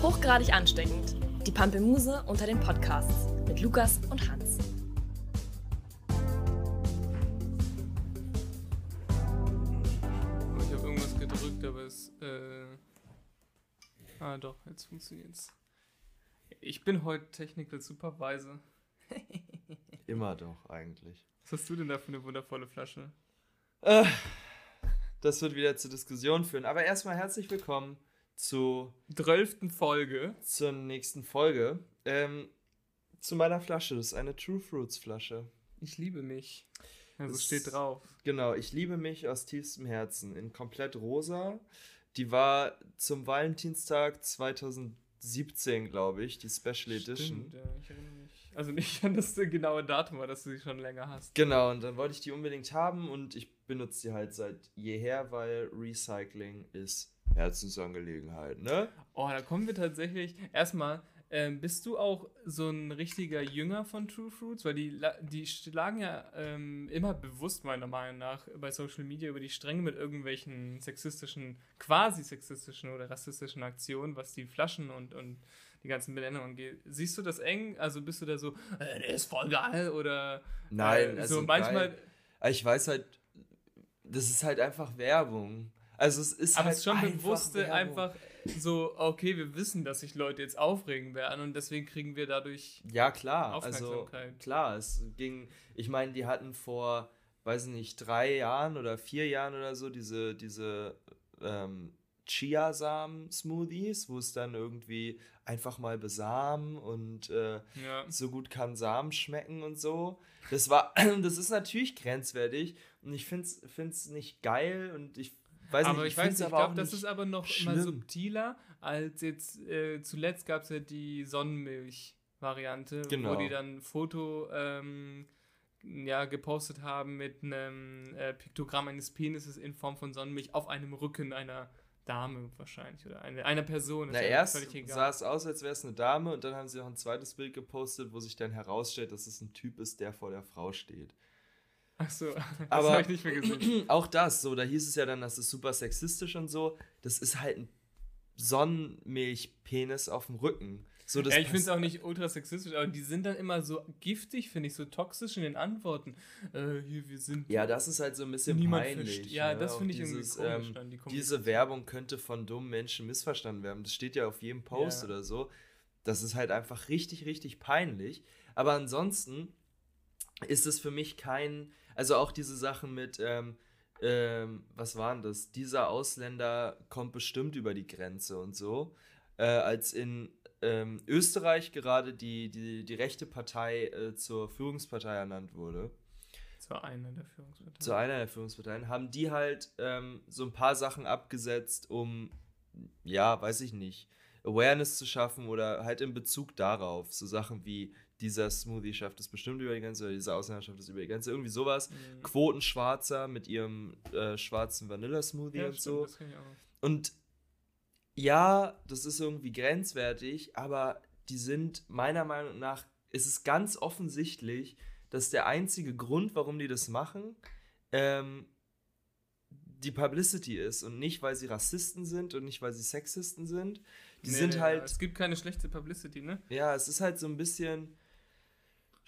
Hochgradig ansteckend. Die Pampelmuse unter den Podcasts mit Lukas und Hans. Ich habe irgendwas gedrückt, aber es. Äh ah, doch, jetzt funktioniert's. Ich bin heute Technical Supervisor. Immer doch, eigentlich. Was hast du denn da für eine wundervolle Flasche? Äh, das wird wieder zur Diskussion führen. Aber erstmal herzlich willkommen zu, Zwölften Folge. zur nächsten Folge. Ähm, zu meiner Flasche. Das ist eine True Fruits Flasche. Ich liebe mich. Also Das- steht drauf. Genau, ich liebe mich aus tiefstem Herzen. In komplett rosa. Die war zum Valentinstag 2017, glaube ich, die Special Edition. Stimmt, ja, ich erinnere mich. Also nicht an das genaue Datum, aber dass du sie schon länger hast. Genau, und dann wollte ich die unbedingt haben und ich benutze die halt seit jeher, weil Recycling ist Herzensangelegenheit, ne? Oh, da kommen wir tatsächlich. Erstmal, ähm, bist du auch so ein richtiger Jünger von True Fruits? Weil die, die schlagen ja ähm, immer bewusst, meiner Meinung nach, bei Social Media über die Stränge mit irgendwelchen sexistischen, quasi sexistischen oder rassistischen Aktionen, was die Flaschen und, und die ganzen Benennungen angeht. Siehst du das eng? Also bist du da so, äh, der ist voll geil oder. Nein, äh, also so manchmal. geil. Aber ich weiß halt, das ist halt einfach Werbung. Also es ist Aber halt es ist schon einfach bewusste, Werbung. einfach so, okay, wir wissen, dass sich Leute jetzt aufregen werden und deswegen kriegen wir dadurch Ja, klar. Also Aufmerksamkeit. klar, es ging, ich meine, die hatten vor, weiß ich nicht, drei Jahren oder vier Jahren oder so diese, diese ähm, Chiasamen-Smoothies, wo es dann irgendwie einfach mal besamen und äh, Ja. so gut kann Samen schmecken und so. Das war, das ist natürlich grenzwertig und ich finde es nicht geil und ich weiß aber nicht, ich weiß find's nicht, ich glaube, das ist aber noch schlimm. immer subtiler als jetzt äh, zuletzt gab es ja die Sonnenmilch-Variante, Genau. wo die dann ein Foto ähm, ja, gepostet haben mit einem äh, Piktogramm eines Penises in Form von Sonnenmilch auf einem Rücken einer Dame wahrscheinlich oder eine, einer Person. Na, ja erst völlig egal. sah es aus, als wäre es eine Dame und dann haben sie noch ein zweites Bild gepostet, wo sich dann herausstellt, dass es ein Typ ist, der vor der Frau steht. Ach so, das habe ich nicht mehr gesehen. auch das, so, da hieß es ja dann, das ist super sexistisch und so. Das ist halt ein Sonnenmilchpenis auf dem Rücken. So, das ja, ich finde es auch nicht ultra sexistisch, aber die sind dann immer so giftig, finde ich, so toxisch in den Antworten. Äh, hier, wir sind. Ja, das ist halt so ein bisschen Niemand peinlich. versteht- ja, das Auch finde ich irgendwie dieses, komisch ähm, die Diese. Werbung könnte von dummen Menschen missverstanden werden. Das steht ja auf jedem Post Ja. oder so. Das ist halt einfach richtig, richtig peinlich. Aber ansonsten ist es für mich kein, also auch diese Sachen mit, ähm, ähm, was waren das? Dieser Ausländer kommt bestimmt über die Grenze und so. Äh, als in ähm, Österreich gerade die, die, die rechte Partei äh, zur Führungspartei ernannt wurde war einer der Führungsparteien. zu einer der Führungsparteien, haben die halt ähm, so ein paar Sachen abgesetzt, um, ja, weiß ich nicht, Awareness zu schaffen oder halt in Bezug darauf. So Sachen wie dieser Smoothie schafft es bestimmt über die Grenze oder dieser Ausländer schafft es über die Grenze. Irgendwie sowas. Mhm. Quotenschwarzer mit ihrem äh, schwarzen Vanilla-Smoothie Ja, und stimmt, so. Und ja, das ist irgendwie grenzwertig, aber die sind meiner Meinung nach, ist es ganz offensichtlich, dass der einzige Grund, warum die das machen, ähm, die Publicity ist und nicht, weil sie Rassisten sind und nicht, weil sie Sexisten sind. Die Nee, sind halt, Es gibt keine schlechte Publicity, ne? ja, es ist halt so ein bisschen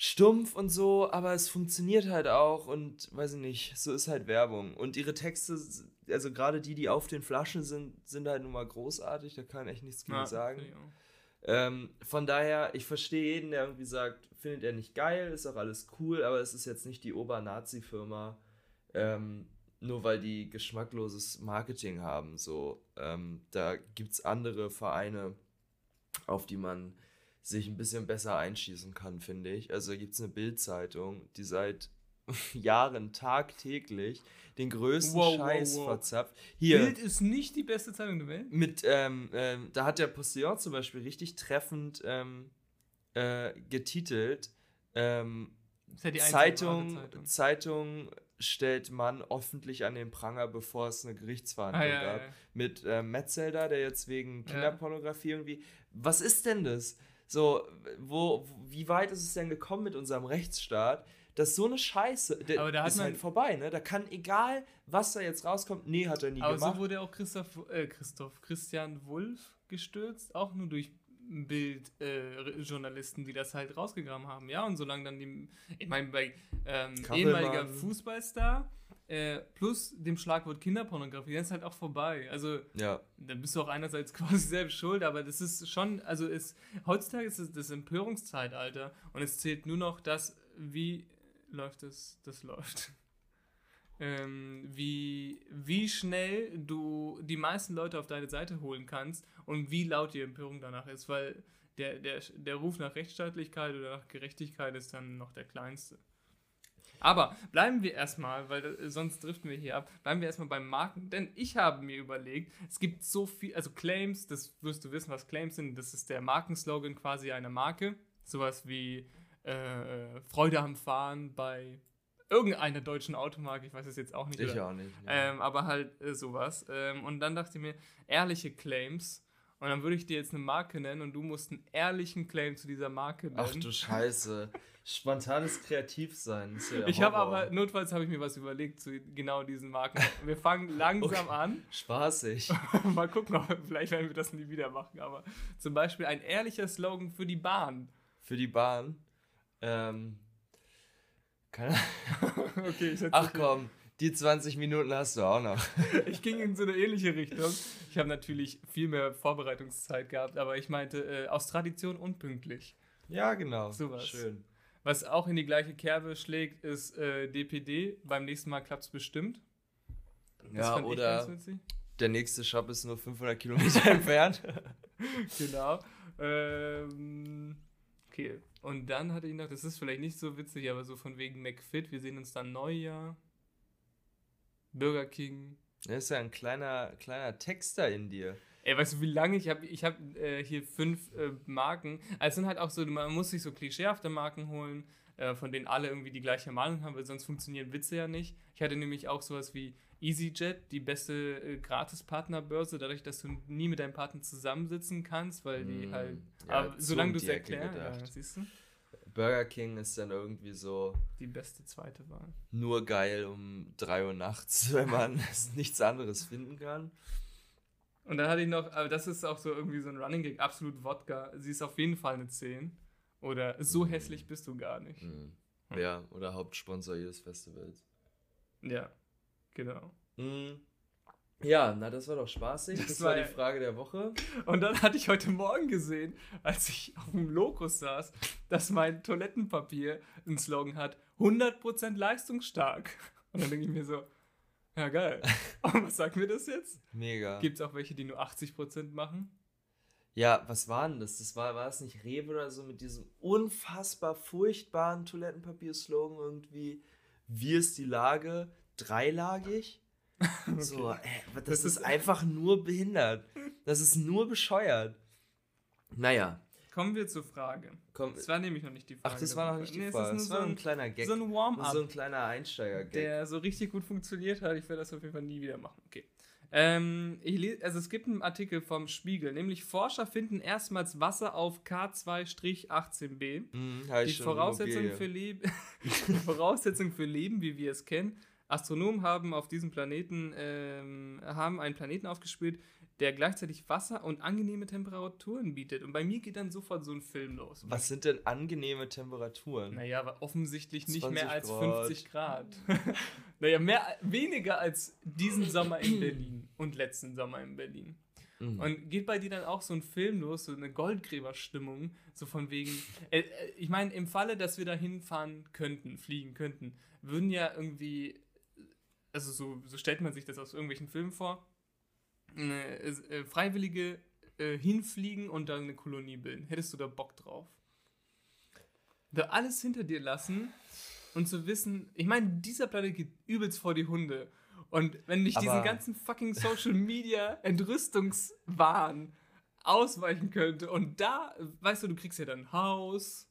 stumpf und so, aber es funktioniert halt auch und weiß ich nicht, so ist halt Werbung. Und ihre Texte, also gerade die, die auf den Flaschen sind, sind halt nun mal großartig, da kann ich nichts gegen Ja, sagen. Ähm, von daher, ich verstehe jeden, der irgendwie sagt, findet er nicht geil, ist auch alles cool, aber es ist jetzt nicht die Ober-Nazi-Firma, ähm, nur weil die geschmackloses Marketing haben. So, ähm, da gibt es andere Vereine, auf die man sich ein bisschen besser einschießen kann, finde ich. Also gibt es eine Bild-Zeitung, die seit Jahren tagtäglich den größten Wow, wow, Scheiß wow. verzapft. Hier. Bild ist nicht die beste Zeitung der Welt. Mit, ähm, ähm, da hat der Postillon zum Beispiel richtig treffend ähm, äh, getitelt. Ähm, ja Zeitung, Zeitung. Zeitung stellt Mann öffentlich an den Pranger, bevor es eine Gerichtsverhandlung Ah, ja, gab. ja, ja. Mit ähm, Metzelder, der jetzt wegen. Kinderpornografie irgendwie. Was ist denn das? So, wo, wie weit ist es denn gekommen mit unserem Rechtsstaat, dass so eine Scheiße. Der Aber da ist halt vorbei, ne? Da kann egal, was da jetzt rauskommt, nee, hat er nie Aber gemacht. so wurde auch Christoph, äh, Christoph, Christian Wulff gestürzt, auch nur durch Bildjournalisten, die das halt rausgegraben haben. Ja, und solange dann die, ich meine, bei ähm, ehemaliger Fußballstar äh, plus dem Schlagwort Kinderpornografie, dann ist halt auch vorbei. Also, ja. dann bist du auch einerseits quasi selbst schuld, aber das ist schon, also ist, heutzutage ist es das Empörungszeitalter und es zählt nur noch das, wie läuft es, das läuft. Ähm, wie, wie schnell du die meisten Leute auf deine Seite holen kannst und wie laut die Empörung danach ist, weil der, der, der Ruf nach Rechtsstaatlichkeit oder nach Gerechtigkeit ist dann noch der kleinste. Aber bleiben wir erstmal, weil äh, sonst driften wir hier ab, bleiben wir erstmal beim Marken, denn ich habe mir überlegt, es gibt so viel, also Claims, das wirst du wissen, was Claims sind, das ist der Markenslogan quasi einer Marke, sowas wie äh, Freude am Fahren bei irgendeiner deutschen Automarke, ich weiß es jetzt auch nicht. Ich oder- auch nicht. ne. ähm, aber halt äh, sowas. Ähm, und dann dachte ich mir, ehrliche Claims. Und dann würde ich dir jetzt eine Marke nennen und du musst einen ehrlichen Claim zu dieser Marke nennen. Ach du Scheiße. Spontanes Kreativsein. ist ja ich habe aber, notfalls habe ich mir was überlegt zu genau diesen Marken. Wir fangen langsam an. Spaßig. Mal gucken, ob, vielleicht werden wir das nie wieder machen. Aber zum Beispiel ein ehrlicher Slogan für die Bahn. Für die Bahn. Ähm. Keine Okay, ich, Ach komm, die 20 Minuten hast du auch noch. ich ging in so eine ähnliche Richtung. Ich habe natürlich viel mehr Vorbereitungszeit gehabt, aber ich meinte äh, aus Tradition unpünktlich. Ja, genau. Sowas. Schön. Was auch in die gleiche Kerbe schlägt, ist äh, DPD. Beim nächsten Mal klappt es bestimmt. Das Ja, fand ich oder der nächste Shop ist nur 500 Kilometer entfernt. Genau. Ähm, okay. Und dann hatte ich noch, das ist vielleicht nicht so witzig, aber so von wegen McFit, wir sehen uns dann Neujahr. Burger King. Das ist ja ein kleiner, kleiner Texter in dir. Ey, weißt du, wie lange ich habe? Ich habe äh, hier fünf äh, Marken. Also es sind halt auch so, man muss sich so klischeehafte Marken holen, äh, von denen alle irgendwie die gleiche Meinung haben, weil sonst funktionieren Witze ja nicht. Ich hatte nämlich auch sowas wie EasyJet, die beste äh, Gratis-Partnerbörse, dadurch, dass du nie mit deinem Partner zusammensitzen kannst, weil die Mm, halt. ja, aber so solange du es erklärst, ja, siehst du, Burger King ist dann irgendwie so die beste zweite Wahl. nur geil um 3 Uhr nachts, wenn man nichts anderes finden kann. Und dann hatte ich noch, aber das ist auch so irgendwie so ein Running Gag, absolut Wodka. Sie ist auf jeden Fall eine 10. Oder so hässlich bist du gar nicht. Mhm. Ja, oder Hauptsponsor jedes Festivals. Ja, genau. Mhm. Ja, na, das war doch spaßig. Das Das, war die Frage der Woche. Und dann hatte ich heute Morgen gesehen, als ich auf dem Lokus saß, dass mein Toilettenpapier einen Slogan hat: 100% leistungsstark. Und dann denke ich mir so: Ja, geil. Und was sagt mir das jetzt? Mega. Gibt es auch welche, die nur 80% machen? Ja, was war denn das? Das war, war es nicht Rewe oder so mit diesem unfassbar furchtbaren Toilettenpapier-Slogan irgendwie? Wie ist die Lage? Dreilagig? So, äh, das, Das ist ist- einfach nur behindert. Das ist nur bescheuert. Naja, Kommen wir zur Frage. komm. Das war nämlich noch nicht die Frage. Ach, das war noch nicht die Nee, es Frage. ist Das nur war so ein ein, kleiner Gag. so ein Warm-up. So ein kleiner Einsteiger-Gag. der so richtig gut funktioniert hat. Ich werde das auf jeden Fall nie wieder machen. Okay. Ähm, also es gibt einen Artikel vom Spiegel, nämlich Forscher finden erstmals Wasser auf K2-18b. Mhm, Die Voraussetzung Immobilie. für, Leben, die Voraussetzung für Leben, wie wir es kennen. Astronomen haben auf diesem Planeten ähm, haben einen Planeten aufgespielt, der gleichzeitig Wasser und angenehme Temperaturen bietet. Und bei mir geht dann sofort so ein Film los. Was sind denn angenehme Temperaturen? Naja, aber offensichtlich nicht 20 mehr als Grad. 50 Grad. naja, mehr, weniger als diesen Sommer in Berlin und letzten Sommer in Berlin. Mhm. Und geht bei dir dann auch so ein Film los, so eine Goldgräberstimmung, so von wegen. Äh, äh, ich meine, im Falle, dass wir da hinfahren könnten, fliegen könnten, würden ja irgendwie. Also so, so stellt man sich das aus irgendwelchen Filmen vor. Äh, Freiwillige äh, hinfliegen und dann eine Kolonie bilden. Hättest du da Bock drauf? Da alles hinter dir lassen und zu wissen, ich meine, dieser Planet geht übelst vor die Hunde. Und wenn ich diesen ganzen fucking Social Media Entrüstungswahn ausweichen könnte und da, weißt du, du kriegst ja dann ein Haus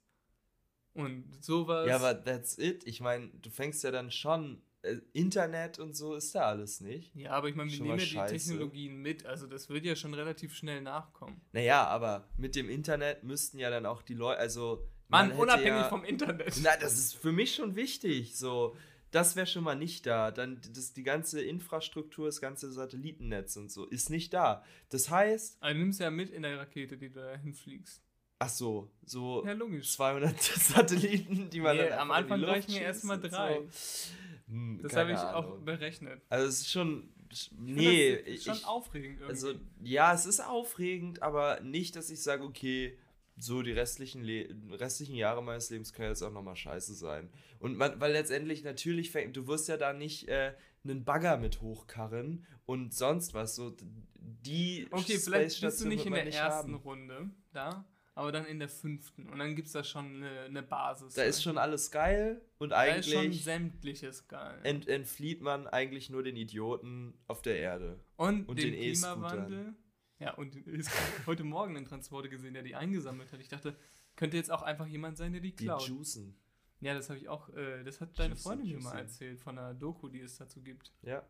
und sowas. Ja, aber that's it. Ich meine, du fängst ja dann schon. Äh, Internet und so ist da alles nicht. ja, aber ich meine, wir nehmen ja die. Technologien mit, also das wird ja schon relativ schnell nachkommen. Naja, aber mit dem Internet müssten ja dann auch die Leute, also Mann, Man unabhängig ja- vom Internet. Na, das ist für mich schon wichtig. So, das wäre schon mal nicht da. Dann das, die ganze Infrastruktur, das ganze Satellitennetz und so ist nicht da. Das heißt, Also, du nimmst ja mit in der Rakete, die du da hinfliegst. ach so, so Ja, logisch. 200 Satelliten, die man Nee, dann am Anfang reichen ja schießt erstmal drei. So. Hm, Das habe ich auch Ahnung. berechnet. Also es ist schon, Ich nee, find das ich, schon aufregend irgendwie. also ja, es ist aufregend, aber nicht, dass ich sage, okay, so die restlichen, Le restlichen Jahre meines Lebens können jetzt auch nochmal scheiße sein. Und man, weil letztendlich natürlich, fängt, du wirst ja da nicht äh, einen Bagger mit hochkarren und sonst was. So die okay, Space vielleicht bist du nicht in der ersten haben. Runde da, aber dann in der fünften. Und dann gibt es da schon eine, eine Basis. Da ist schon alles geil und da ist schon eigentlich sämtliches geil. ent entflieht man eigentlich nur den Idioten auf der Erde. und, und den, den E-Scootern. Klimawandel. Ja, und heute Morgen einen Transporter gesehen, der die eingesammelt hat. Ich dachte, könnte jetzt auch einfach jemand sein, der die Die klaut. juicen. ja, das habe ich auch, äh, das hat deine Juicy, Freundin mir mal erzählt, von einer Doku, die es dazu gibt. Ja.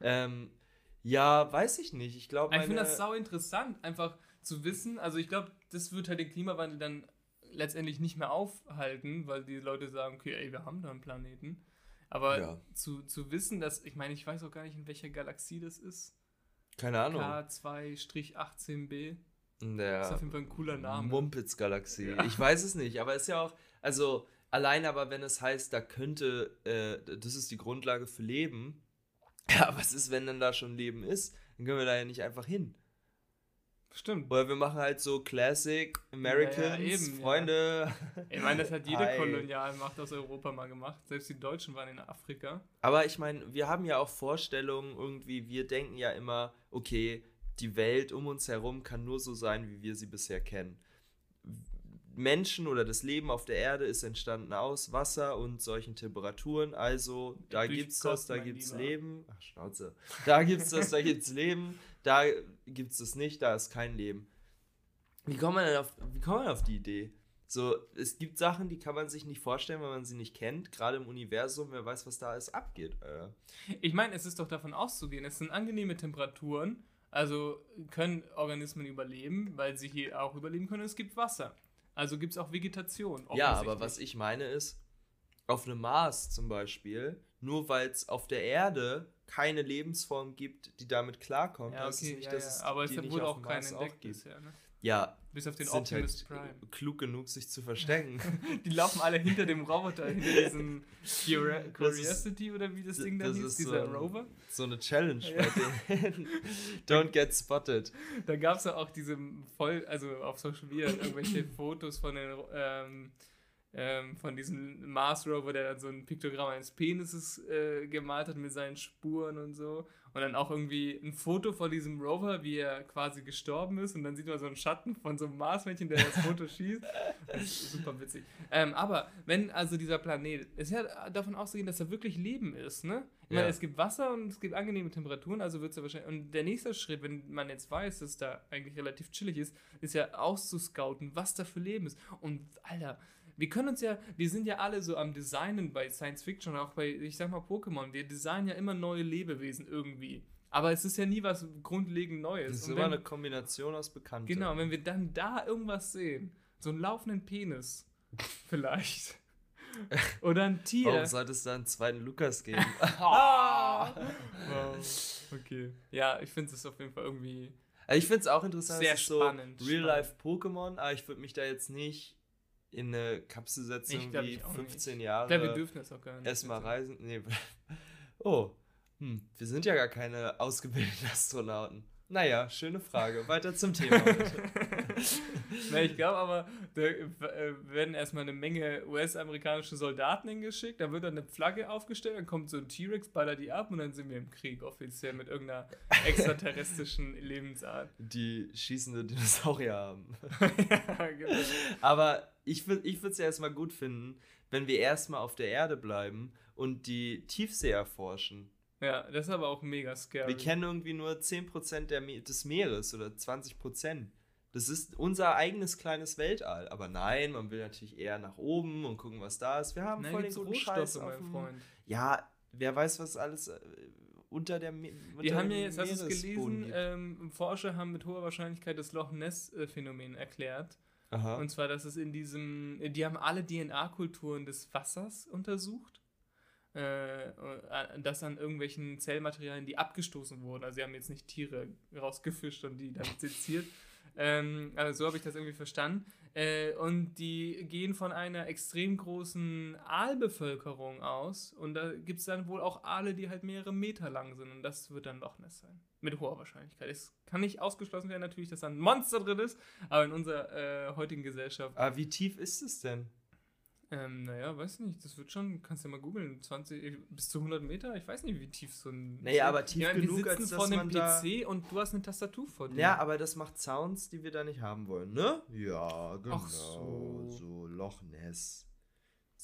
Ähm, ja, weiß ich nicht. Ich glaube, Ich finde das sau interessant, einfach zu wissen. Also ich glaube, das wird halt den Klimawandel dann letztendlich nicht mehr aufhalten, weil die Leute sagen, okay, ey, wir haben da einen Planeten. Aber Ja. zu, zu wissen, dass, ich meine, ich weiß auch gar nicht, in welcher Galaxie das ist. keine Ahnung. K2-18b. In Das ist auf der jeden Fall ein cooler Name. Mumpitz-Galaxie. Ja. Ich weiß es nicht, aber ist ja auch, also allein aber, wenn es heißt, da könnte, äh, das ist die Grundlage für Leben. Ja, was ist, wenn dann da schon Leben ist? Dann können wir da ja nicht einfach hin. Stimmt. Oder wir machen halt so Classic Americans, eben, ja. Freunde. Ich meine, das hat jede Hi. Kolonialmacht aus Europa mal gemacht. Selbst die Deutschen waren in Afrika. Aber ich meine, wir haben ja auch Vorstellungen irgendwie, wir denken ja immer, okay, die Welt um uns herum kann nur so sein, wie wir sie bisher kennen. Menschen oder das Leben auf der Erde ist entstanden aus Wasser und solchen Temperaturen. Also da Durch gibt's das, Gott, da mein gibt's Lieber. Leben. Ach, Schnauze. Da gibt's das, da gibt's Leben. Da gibt's das nicht, da ist kein Leben. Wie kommt man denn auf, wie kommt man auf die Idee? So, es gibt Sachen, die kann man sich nicht vorstellen, wenn man sie nicht kennt. Gerade im Universum, wer weiß, was da alles abgeht. Äh. Ich meine, es ist doch davon auszugehen, es sind angenehme Temperaturen, also können Organismen überleben, weil sie hier auch überleben können. Es gibt Wasser. Also gibt es auch Vegetation. Ja, aber was ich meine ist, auf einem Mars zum Beispiel, nur weil es auf der Erde keine Lebensform gibt, die damit klarkommt, Ja, okay, nicht, ja, dass ja. es aber es wurde auch kein entdeckt bisher. Ne? Ja, Bis auf den sind Optimus halt Prime. klug genug, sich zu verstecken. Die laufen alle hinter dem Roboter, hinter diesem ist- Curiosity oder wie das Ding da hieß, ist dieser so ein- Rover. so eine Challenge Ja. bei denen. Don't get spotted. Da gab es ja auch diese voll, also auf Social Media irgendwelche Fotos von den ähm, ähm, von diesem Mars Rover, der dann so ein Piktogramm eines Penises äh, gemalt hat mit seinen Spuren und so. Und dann auch irgendwie ein Foto von diesem Rover, wie er quasi gestorben ist. Und dann sieht man so einen Schatten von so einem Marsmännchen, der das Foto schießt. Das ist super witzig. Ähm, aber wenn also dieser Planet, ist ja davon auszugehen, dass da wirklich Leben ist, ne? Ich meine, Ja. es gibt Wasser und es gibt angenehme Temperaturen, also wird es ja wahrscheinlich. Und der nächste Schritt, wenn man jetzt weiß, dass da eigentlich relativ chillig ist, ist ja auszuscouten, was da für Leben ist. Und Alter, wir können uns ja, wir sind ja alle so am Designen bei Science Fiction, auch bei, ich sag mal, Pokémon. Wir designen ja immer neue Lebewesen irgendwie. Aber es ist ja nie was grundlegend Neues. Das ist immer eine Kombination aus Bekannten. Genau, wenn wir dann da irgendwas sehen, so einen laufenden Penis, vielleicht. Oder ein Tier. Warum sollte es da einen zweiten Lukas geben? Ah! wow. Okay. Ja, ich finde es auf jeden Fall irgendwie. Also ich finde es auch interessant, Sehr es ist so spannend, Real-Life-Pokémon, aber ich würde mich da jetzt nicht in eine Kapsel setzen, Ich glaub, ich auch 15 nicht. Jahre. Ja, wir dürfen das auch gar nicht. erstmal reisen. Nee. Oh, hm, wir sind ja gar keine ausgebildeten Astronauten. Naja, schöne Frage. Weiter zum Thema. bitte. Na, ich glaube aber, da äh, werden erstmal eine Menge US-amerikanische Soldaten hingeschickt, dann wird dann eine Flagge aufgestellt, dann kommt so ein T-Rex, ballert die ab und dann sind wir im Krieg offiziell mit irgendeiner extraterrestrischen Lebensart. Die schießende Dinosaurier haben. ja, genau. Aber ich würde ich es ja erstmal gut finden, wenn wir erstmal auf der Erde bleiben und die Tiefsee erforschen. ja, das ist aber auch mega scary. Wir kennen irgendwie nur 10% der des Meeres oder 20%. Das ist unser eigenes kleines Weltall. Aber nein, man will natürlich eher nach oben und gucken, was da ist. Wir haben Nein, voll den guten Scheiß Rohstoffe, auf mein Freund. Ja, wer weiß, was alles äh, unter der Me unter Die haben ja jetzt, hast du es gelesen, ähm, Forscher haben mit hoher Wahrscheinlichkeit das Loch Ness-Phänomen erklärt. Aha. Und zwar, dass es in diesem, die haben alle DNA-Kulturen des Wassers untersucht. Äh, äh, das an irgendwelchen Zellmaterialien, die abgestoßen wurden. Also sie haben jetzt nicht Tiere rausgefischt und die dann seziert. Ähm, also so habe ich das irgendwie verstanden. Äh, und die gehen von einer extrem großen Aalbevölkerung aus. Und da gibt es dann wohl auch Aale, die halt mehrere Meter lang sind. Und das wird dann Loch Ness sein. Mit hoher Wahrscheinlichkeit. Es kann nicht ausgeschlossen werden, natürlich, dass da ein Monster drin ist. Aber in unserer äh, heutigen Gesellschaft. Aber wie tief ist es denn? Ähm, naja, weiß nicht. Das wird schon, kannst ja mal googeln. 20 bis zu 100 Meter? Ich weiß nicht, wie tief so ein. Naja, aber tief meine, genug, wir sitzen als vor einem da- PC und du hast eine Tastatur vor dir. Ja, aber das macht Sounds, die wir da nicht haben wollen, ne? Ja, genau. Ach so. so. Loch Ness.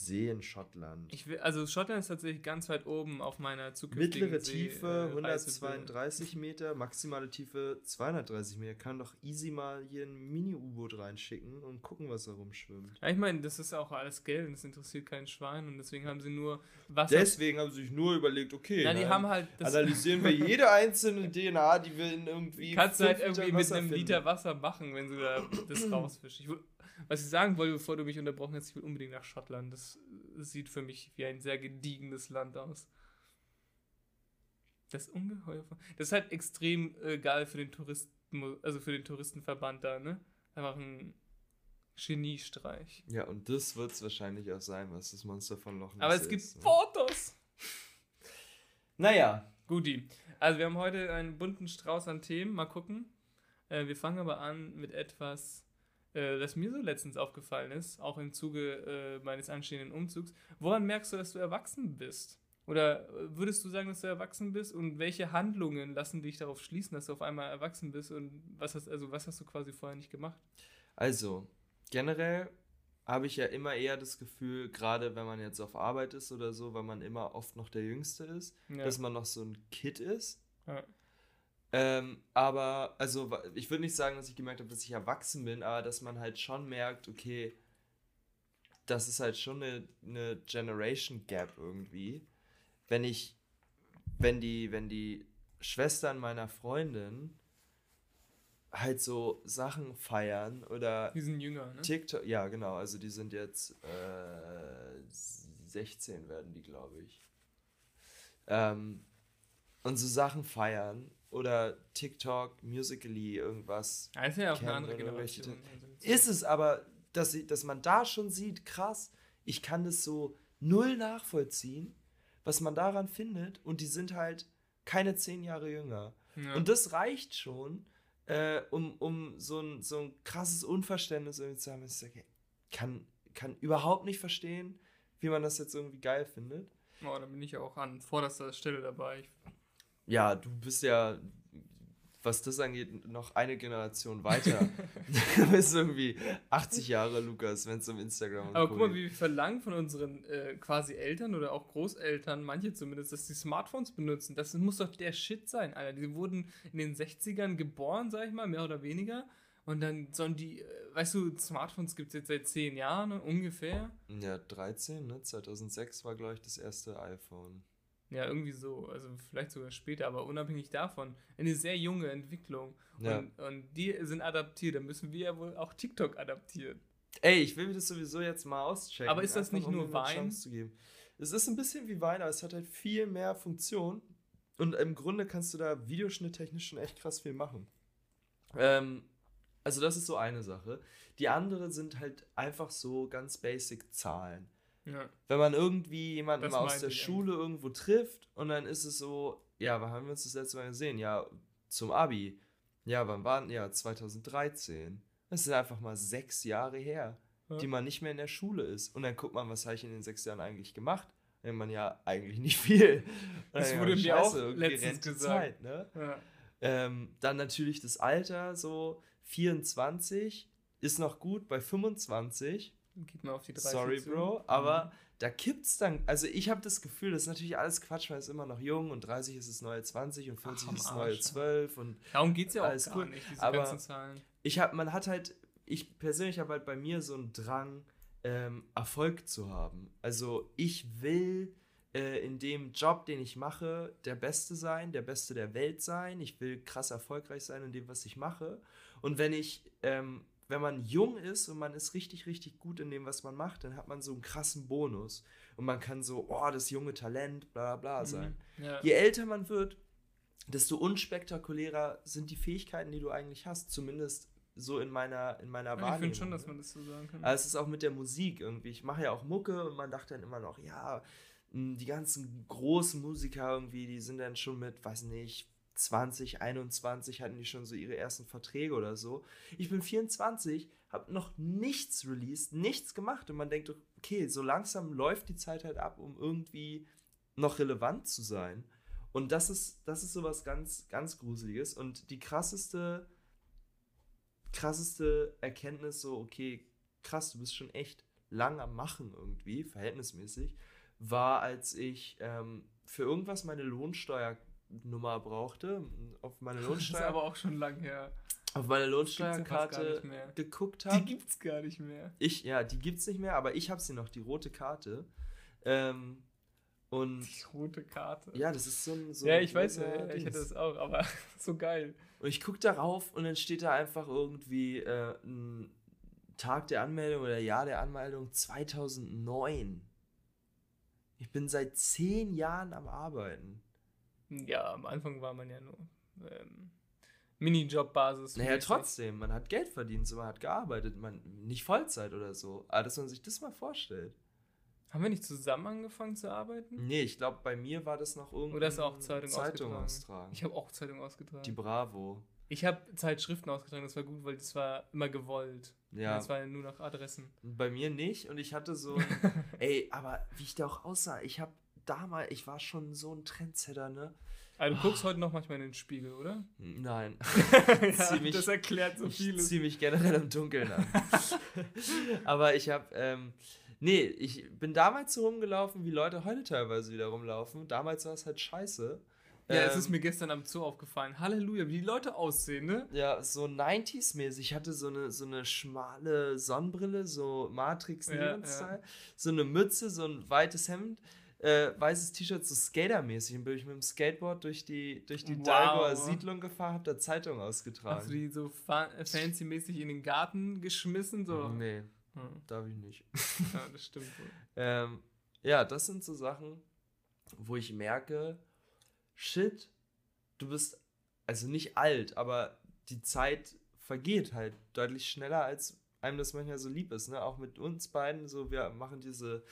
See in Schottland. Ich will, also Schottland ist tatsächlich ganz weit oben auf meiner zukünftigen Mittlere See- Tiefe äh, Reise- 132 Meter, maximale Tiefe 230 Meter. Kann doch easy mal hier ein Mini-U-Boot reinschicken und gucken, was da rumschwimmt. Ja, ich meine, das ist auch alles Geld und das interessiert kein Schwein und deswegen haben sie nur Wasser. Deswegen haben sie sich nur überlegt, okay, ja, die dann haben halt analysieren wir jede einzelne DNA, die wir in irgendwie. kannst du halt irgendwie mit einem. Liter Wasser machen, wenn du da das rausfischst. Ich was ich sagen wollte, bevor du mich unterbrochen hast, ich will unbedingt nach Schottland. Das sieht für mich wie ein sehr gediegenes Land aus. Das ist ungeheuer. Das ist halt extrem äh, geil für den Touristen, also für den Touristenverband da, ne? Einfach ein Geniestreich. Ja, und das wird es wahrscheinlich auch sein, was das Monster von Loch Ness Aber es gibt ist. ne? Fotos. Naja, Guti. Also wir haben heute einen bunten Strauß an Themen. Mal gucken. Äh, wir fangen aber an mit etwas, äh, das mir so letztens aufgefallen ist, auch im Zuge äh, meines anstehenden Umzugs. Woran merkst du, dass du erwachsen bist? Oder äh, würdest du sagen, dass du erwachsen bist? Und welche Handlungen lassen dich darauf schließen, dass du auf einmal erwachsen bist? Und was hast, also was hast du quasi vorher nicht gemacht? Also, generell habe ich ja immer eher das Gefühl, gerade wenn man jetzt auf Arbeit ist oder so, weil man immer oft noch der Jüngste ist, Ja. dass man noch so ein Kid ist. Ja. Ähm, aber, also, ich würde nicht sagen, dass ich gemerkt habe, dass ich erwachsen bin, aber dass man halt schon merkt, okay, das ist halt schon eine, eine Generation Gap irgendwie. Wenn ich, wenn die, wenn die Schwestern meiner Freundin halt so Sachen feiern oder Die sind jünger, ne? TikTok, ja, genau. Also die sind jetzt äh, 16 werden die, glaube ich. Ähm, und so Sachen feiern oder TikTok, Musically, irgendwas. Ja, ist ja auch eine andere Generation. Also, Ist es aber, dass, dass man da schon sieht, krass, ich kann das so null nachvollziehen, was man daran findet. Und die sind halt keine zehn Jahre jünger. ja. Und das reicht schon, äh, um, um so, ein, so ein krasses Unverständnis irgendwie zu haben. Ich sage, kann, kann überhaupt nicht verstehen, wie man das jetzt irgendwie geil findet. oh, da bin ich ja auch an vorderster Stelle dabei. Ich Ja, du bist ja, was das angeht, noch eine Generation weiter. du bist irgendwie 80 Jahre, Lukas, wenn es um Instagram und Aber guck mal, geht. wie wir verlangen von unseren äh, quasi Eltern oder auch Großeltern, manche zumindest, dass sie Smartphones benutzen. Das muss doch der Shit sein, Alter. Die wurden in den 60ern geboren, sag ich mal, mehr oder weniger. Und dann sollen die, äh, weißt du, Smartphones gibt es jetzt seit 10 Jahren ungefähr. Ja, 13, ne? 2006 war, glaube ich, das erste iPhone. Ja, irgendwie so. Also vielleicht sogar später, aber unabhängig davon. Eine sehr junge Entwicklung. Ja. Und, und die sind adaptiert. Dann müssen wir ja wohl auch TikTok adaptieren. Ey, ich will mir das sowieso jetzt mal auschecken. Aber ist das nicht nur Wein? Chance Zu geben. Es ist ein bisschen wie Wein, aber es hat halt viel mehr Funktion. Und im Grunde kannst du da videoschnitttechnisch schon echt krass viel machen. Ähm, also das ist so eine Sache. Die andere sind halt einfach so ganz basic Zahlen. Ja. Wenn man irgendwie jemanden Das mal aus der Schule irgendwo trifft und dann ist es so, ja, wann haben wir uns das letzte Mal gesehen? Ja, zum Abi. Ja, wann waren? Ja, 2013. Das sind einfach mal sechs Jahre her, Ja. die man nicht mehr in der Schule ist. Und dann guckt man, was habe ich in den sechs Jahren eigentlich gemacht? Dann man ja eigentlich nicht viel. Das wurde mir auch letztens gesagt. Zeit, ne? Ja. Ähm, dann natürlich das Alter, so 24 ist noch gut, bei 25 Geht mal auf die 30 Sorry, zu. Bro, aber da kippt's dann. Also, ich habe das Gefühl, das ist natürlich alles Quatsch, weil es immer noch jung und 30 ist das neue 20 und 40 am ist das neue Arsch. 12 und Darum geht es ja auch Alles gar cool. nicht, diese Aber- ganzen Zahlen. ich habe, man hat halt, ich persönlich habe halt bei mir so einen Drang, ähm, Erfolg zu haben. Also, ich will äh, in dem Job, den ich mache, der Beste sein, der Beste der Welt sein. Ich will krass erfolgreich sein in dem, was ich mache. Und wenn ich ähm, wenn man jung ist und man ist richtig, richtig gut in dem, was man macht, dann hat man so einen krassen Bonus. Und man kann so, oh, das junge Talent, bla bla bla sein. Mhm. Ja. Je älter man wird, desto unspektakulärer sind die Fähigkeiten, die du eigentlich hast. Zumindest so in meiner, in meiner Ja, ich Wahrnehmung. finde schon, dass ne? man das so sagen kann. Aber es ist auch mit der Musik irgendwie. Ich mache ja auch Mucke und man dachte dann immer noch, ja, die ganzen großen Musiker irgendwie, die sind dann schon mit, weiß nicht, 20, 21 hatten die schon so ihre ersten Verträge oder so. Ich bin 24, habe noch nichts released, nichts gemacht und man denkt, okay, so langsam läuft die Zeit halt ab, um irgendwie noch relevant zu sein. Und das ist, das ist sowas ganz, ganz Gruseliges. Und die krasseste, krasseste Erkenntnis, so, okay, krass, du bist schon echt lang am Machen irgendwie, verhältnismäßig, war, als ich ähm, für irgendwas meine Lohnsteuernummer brauchte, auf meine das ist Lohnsteuer, aber auch schon lang her. auf meine ja Lohnsteuerkarte mehr. geguckt Die habe. gibt's gar nicht mehr. Ich, ja, die gibt's nicht mehr, aber ich habe sie noch, die rote Karte. Ähm, und Die rote Karte. ja, das ist so ein. So ja, ich weiß, ja, ja, ich hätte das auch, aber so geil. Und ich gucke darauf und dann steht da einfach irgendwie äh, ein Tag der Anmeldung oder Jahr der Anmeldung 2009. Ich bin seit zehn Jahren am Arbeiten. Ja, am Anfang war man ja nur ähm, Minijob-Basis. Naja, trotzdem, man hat Geld verdient, so man hat gearbeitet, man nicht Vollzeit oder so. Aber dass man sich das mal vorstellt. Haben wir nicht zusammen angefangen zu arbeiten? Nee, ich glaube, bei mir war das noch irgendwie Oder du auch Zeitung, Zeitung ausgetragen? austragen. Ich habe auch Zeitung ausgetragen. Die Bravo. ich habe Zeitschriften ausgetragen, das war gut, weil das war immer gewollt. Ja. Das war ja nur nach Adressen. Bei mir nicht und ich hatte so ey, aber wie ich da auch aussah, ich habe damals, ich war schon so ein Trendsetter, ne? Also du guckst heute noch manchmal in den Spiegel, oder? Nein. ja, Ziemlich- das erklärt so ich vieles. ziehe mich generell im Dunkeln an. aber ich habe, ähm, nee, ich bin damals so rumgelaufen, wie Leute heute teilweise wieder rumlaufen. Damals war es halt scheiße. Ja, es ist Ähm, mir gestern am Zoo aufgefallen. Halleluja, wie die Leute aussehen, ne? Ja, so 90s-mäßig. Ich hatte so eine, so eine schmale Sonnenbrille, so Matrix Ja, Style. So eine Mütze, so ein weites Hemd, äh, weißes T-Shirt, so Skater-mäßig. Und bin ich mit dem Skateboard durch die, durch die Wow. Dalgoer Siedlung gefahren, hab da Zeitung ausgetragen. Hast du die so äh, fancy-mäßig in den Garten geschmissen? So? Nee, Hm. darf ich nicht. Ja, das stimmt wohl. Ähm, ja, das sind so Sachen, wo ich merke, shit, du bist also nicht alt, aber die Zeit vergeht halt deutlich schneller, als einem das manchmal so lieb ist. Ne? Auch mit uns beiden, so wir machen diese,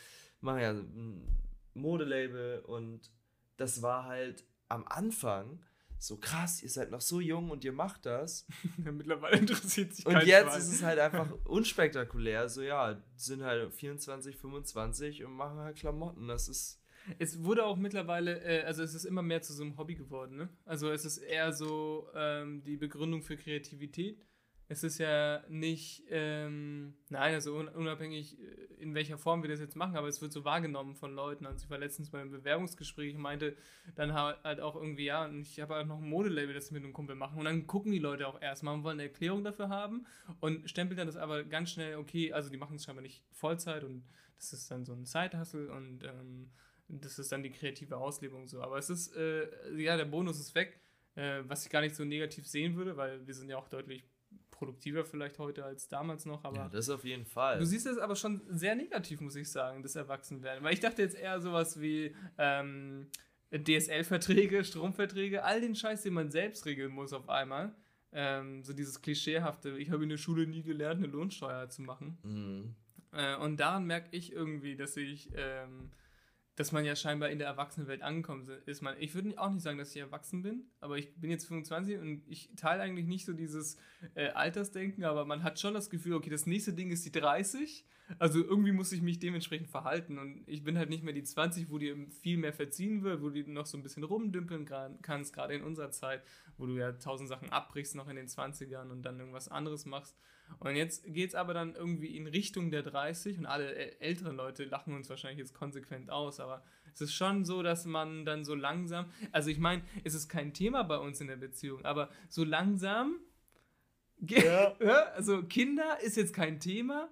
machen ja Modelabel und das war halt am Anfang so krass, ihr seid noch so jung und ihr macht das. Mittlerweile interessiert sich Und jetzt Schwein. ist es halt einfach unspektakulär. So, ja, sind halt 24, 25 und machen halt Klamotten. Das ist. Es wurde auch mittlerweile, äh, also es ist immer mehr zu so einem Hobby geworden, ne? Also es ist eher so ähm, die Begründung für Kreativität. Es ist ja nicht, ähm, nein, also un unabhängig, äh, in welcher Form wir das jetzt machen, aber es wird so wahrgenommen von Leuten. Also ich war letztens bei einem Bewerbungsgespräch und meinte dann ha- halt auch irgendwie, ja, und ich habe halt noch ein Modelabel, das wir mit einem Kumpel machen. Und dann gucken die Leute auch erstmal und wollen eine Erklärung dafür haben und stempeln dann das aber ganz schnell, okay, also die machen es scheinbar nicht Vollzeit und das ist dann so ein Side-Hustle und ähm, das ist dann die kreative Auslebung so. Aber es ist, äh, ja, der Bonus ist weg, äh, was ich gar nicht so negativ sehen würde, weil wir sind ja auch deutlich produktiver vielleicht heute als damals noch, aber ja, das auf jeden Fall. Du siehst es aber schon sehr negativ, muss ich sagen, das Erwachsenwerden. Weil ich dachte jetzt eher sowas wie ähm, DSL-Verträge, Stromverträge, all den Scheiß, den man selbst regeln muss auf einmal. Ähm, so dieses Klischeehafte, ich habe in der Schule nie gelernt, eine Lohnsteuer zu machen. Mhm. Äh, und daran merke ich irgendwie, dass ich, ähm, dass man ja scheinbar in der Erwachsenenwelt angekommen ist. Man, ich würde auch nicht sagen, dass ich erwachsen bin, aber ich bin jetzt 25 und ich teile eigentlich nicht so dieses äh, Altersdenken, aber man hat schon das Gefühl, okay, das nächste Ding ist die 30. Also irgendwie muss ich mich dementsprechend verhalten und ich bin halt nicht mehr die 20, wo dir viel mehr verziehen wird, wo du noch so ein bisschen rumdümpeln kann- kannst, gerade in unserer Zeit, wo du ja tausend Sachen abbrichst noch in den 20ern und dann irgendwas anderes machst. Und jetzt geht es aber dann irgendwie in Richtung der 30 und alle äl- älteren Leute lachen uns wahrscheinlich jetzt konsequent aus, aber es ist schon so, dass man dann so langsam, also ich meine, es ist kein Thema bei uns in der Beziehung, aber so langsam, ja. also Kinder ist jetzt kein Thema,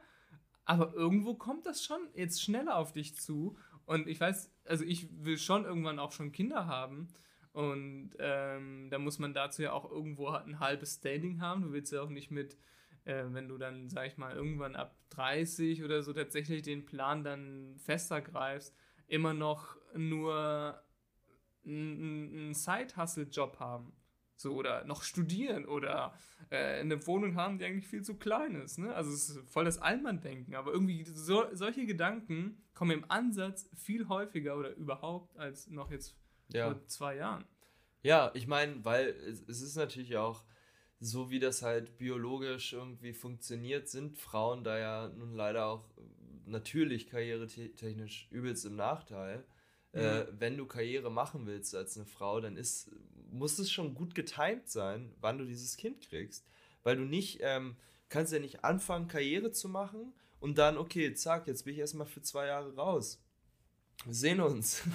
aber irgendwo kommt das schon jetzt schneller auf dich zu und ich weiß, also ich will schon irgendwann auch schon Kinder haben. Und ähm, da muss man dazu ja auch irgendwo ein halbes Standing haben. Du willst ja auch nicht mit äh, wenn du dann, sag ich mal, irgendwann ab 30 oder so tatsächlich den Plan dann fester greifst, immer noch nur einen Side-Hustle-Job haben. So, oder noch studieren oder äh, eine Wohnung haben, die eigentlich viel zu klein ist. Ne? Also es ist voll das Allmann-Denken. Aber irgendwie so, solche Gedanken kommen im Ansatz viel häufiger oder überhaupt als noch jetzt ja. vor zwei Jahren. Ja, ich meine, weil es, es ist natürlich auch so, wie das halt biologisch irgendwie funktioniert, sind Frauen da ja nun leider auch natürlich karrieretechnisch übelst im Nachteil. Mhm. Äh, wenn du Karriere machen willst als eine Frau, dann ist muss es schon gut getimt sein, wann du dieses Kind kriegst. Weil du nicht, ähm, kannst ja nicht anfangen, Karriere zu machen und dann, okay, zack, jetzt bin ich erstmal für zwei Jahre raus. Wir sehen uns.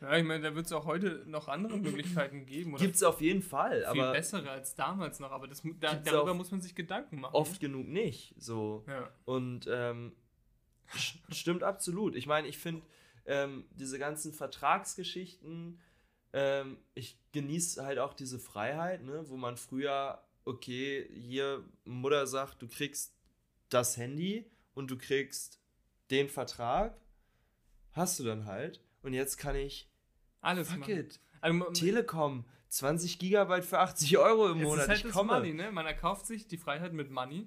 Ja, ich meine, da wird es auch heute noch andere Möglichkeiten geben. Gibt es auf jeden Fall. Viel aber bessere als damals noch, aber das, da, darüber muss man sich Gedanken machen. Oft genug nicht. So. Ja. Und ähm, stimmt absolut. Ich meine, ich finde ähm, diese ganzen Vertragsgeschichten ähm, ich genieße halt auch diese Freiheit, ne, wo man früher, okay, hier Mutter sagt, du kriegst das Handy und du kriegst den Vertrag, hast du dann halt. Und jetzt kann ich alles fuck machen. it. Also, Telekom, 20 Gigabyte für 80 Euro im Monat. Ist halt ich komme. Money, ne? Man erkauft sich die Freiheit mit Money.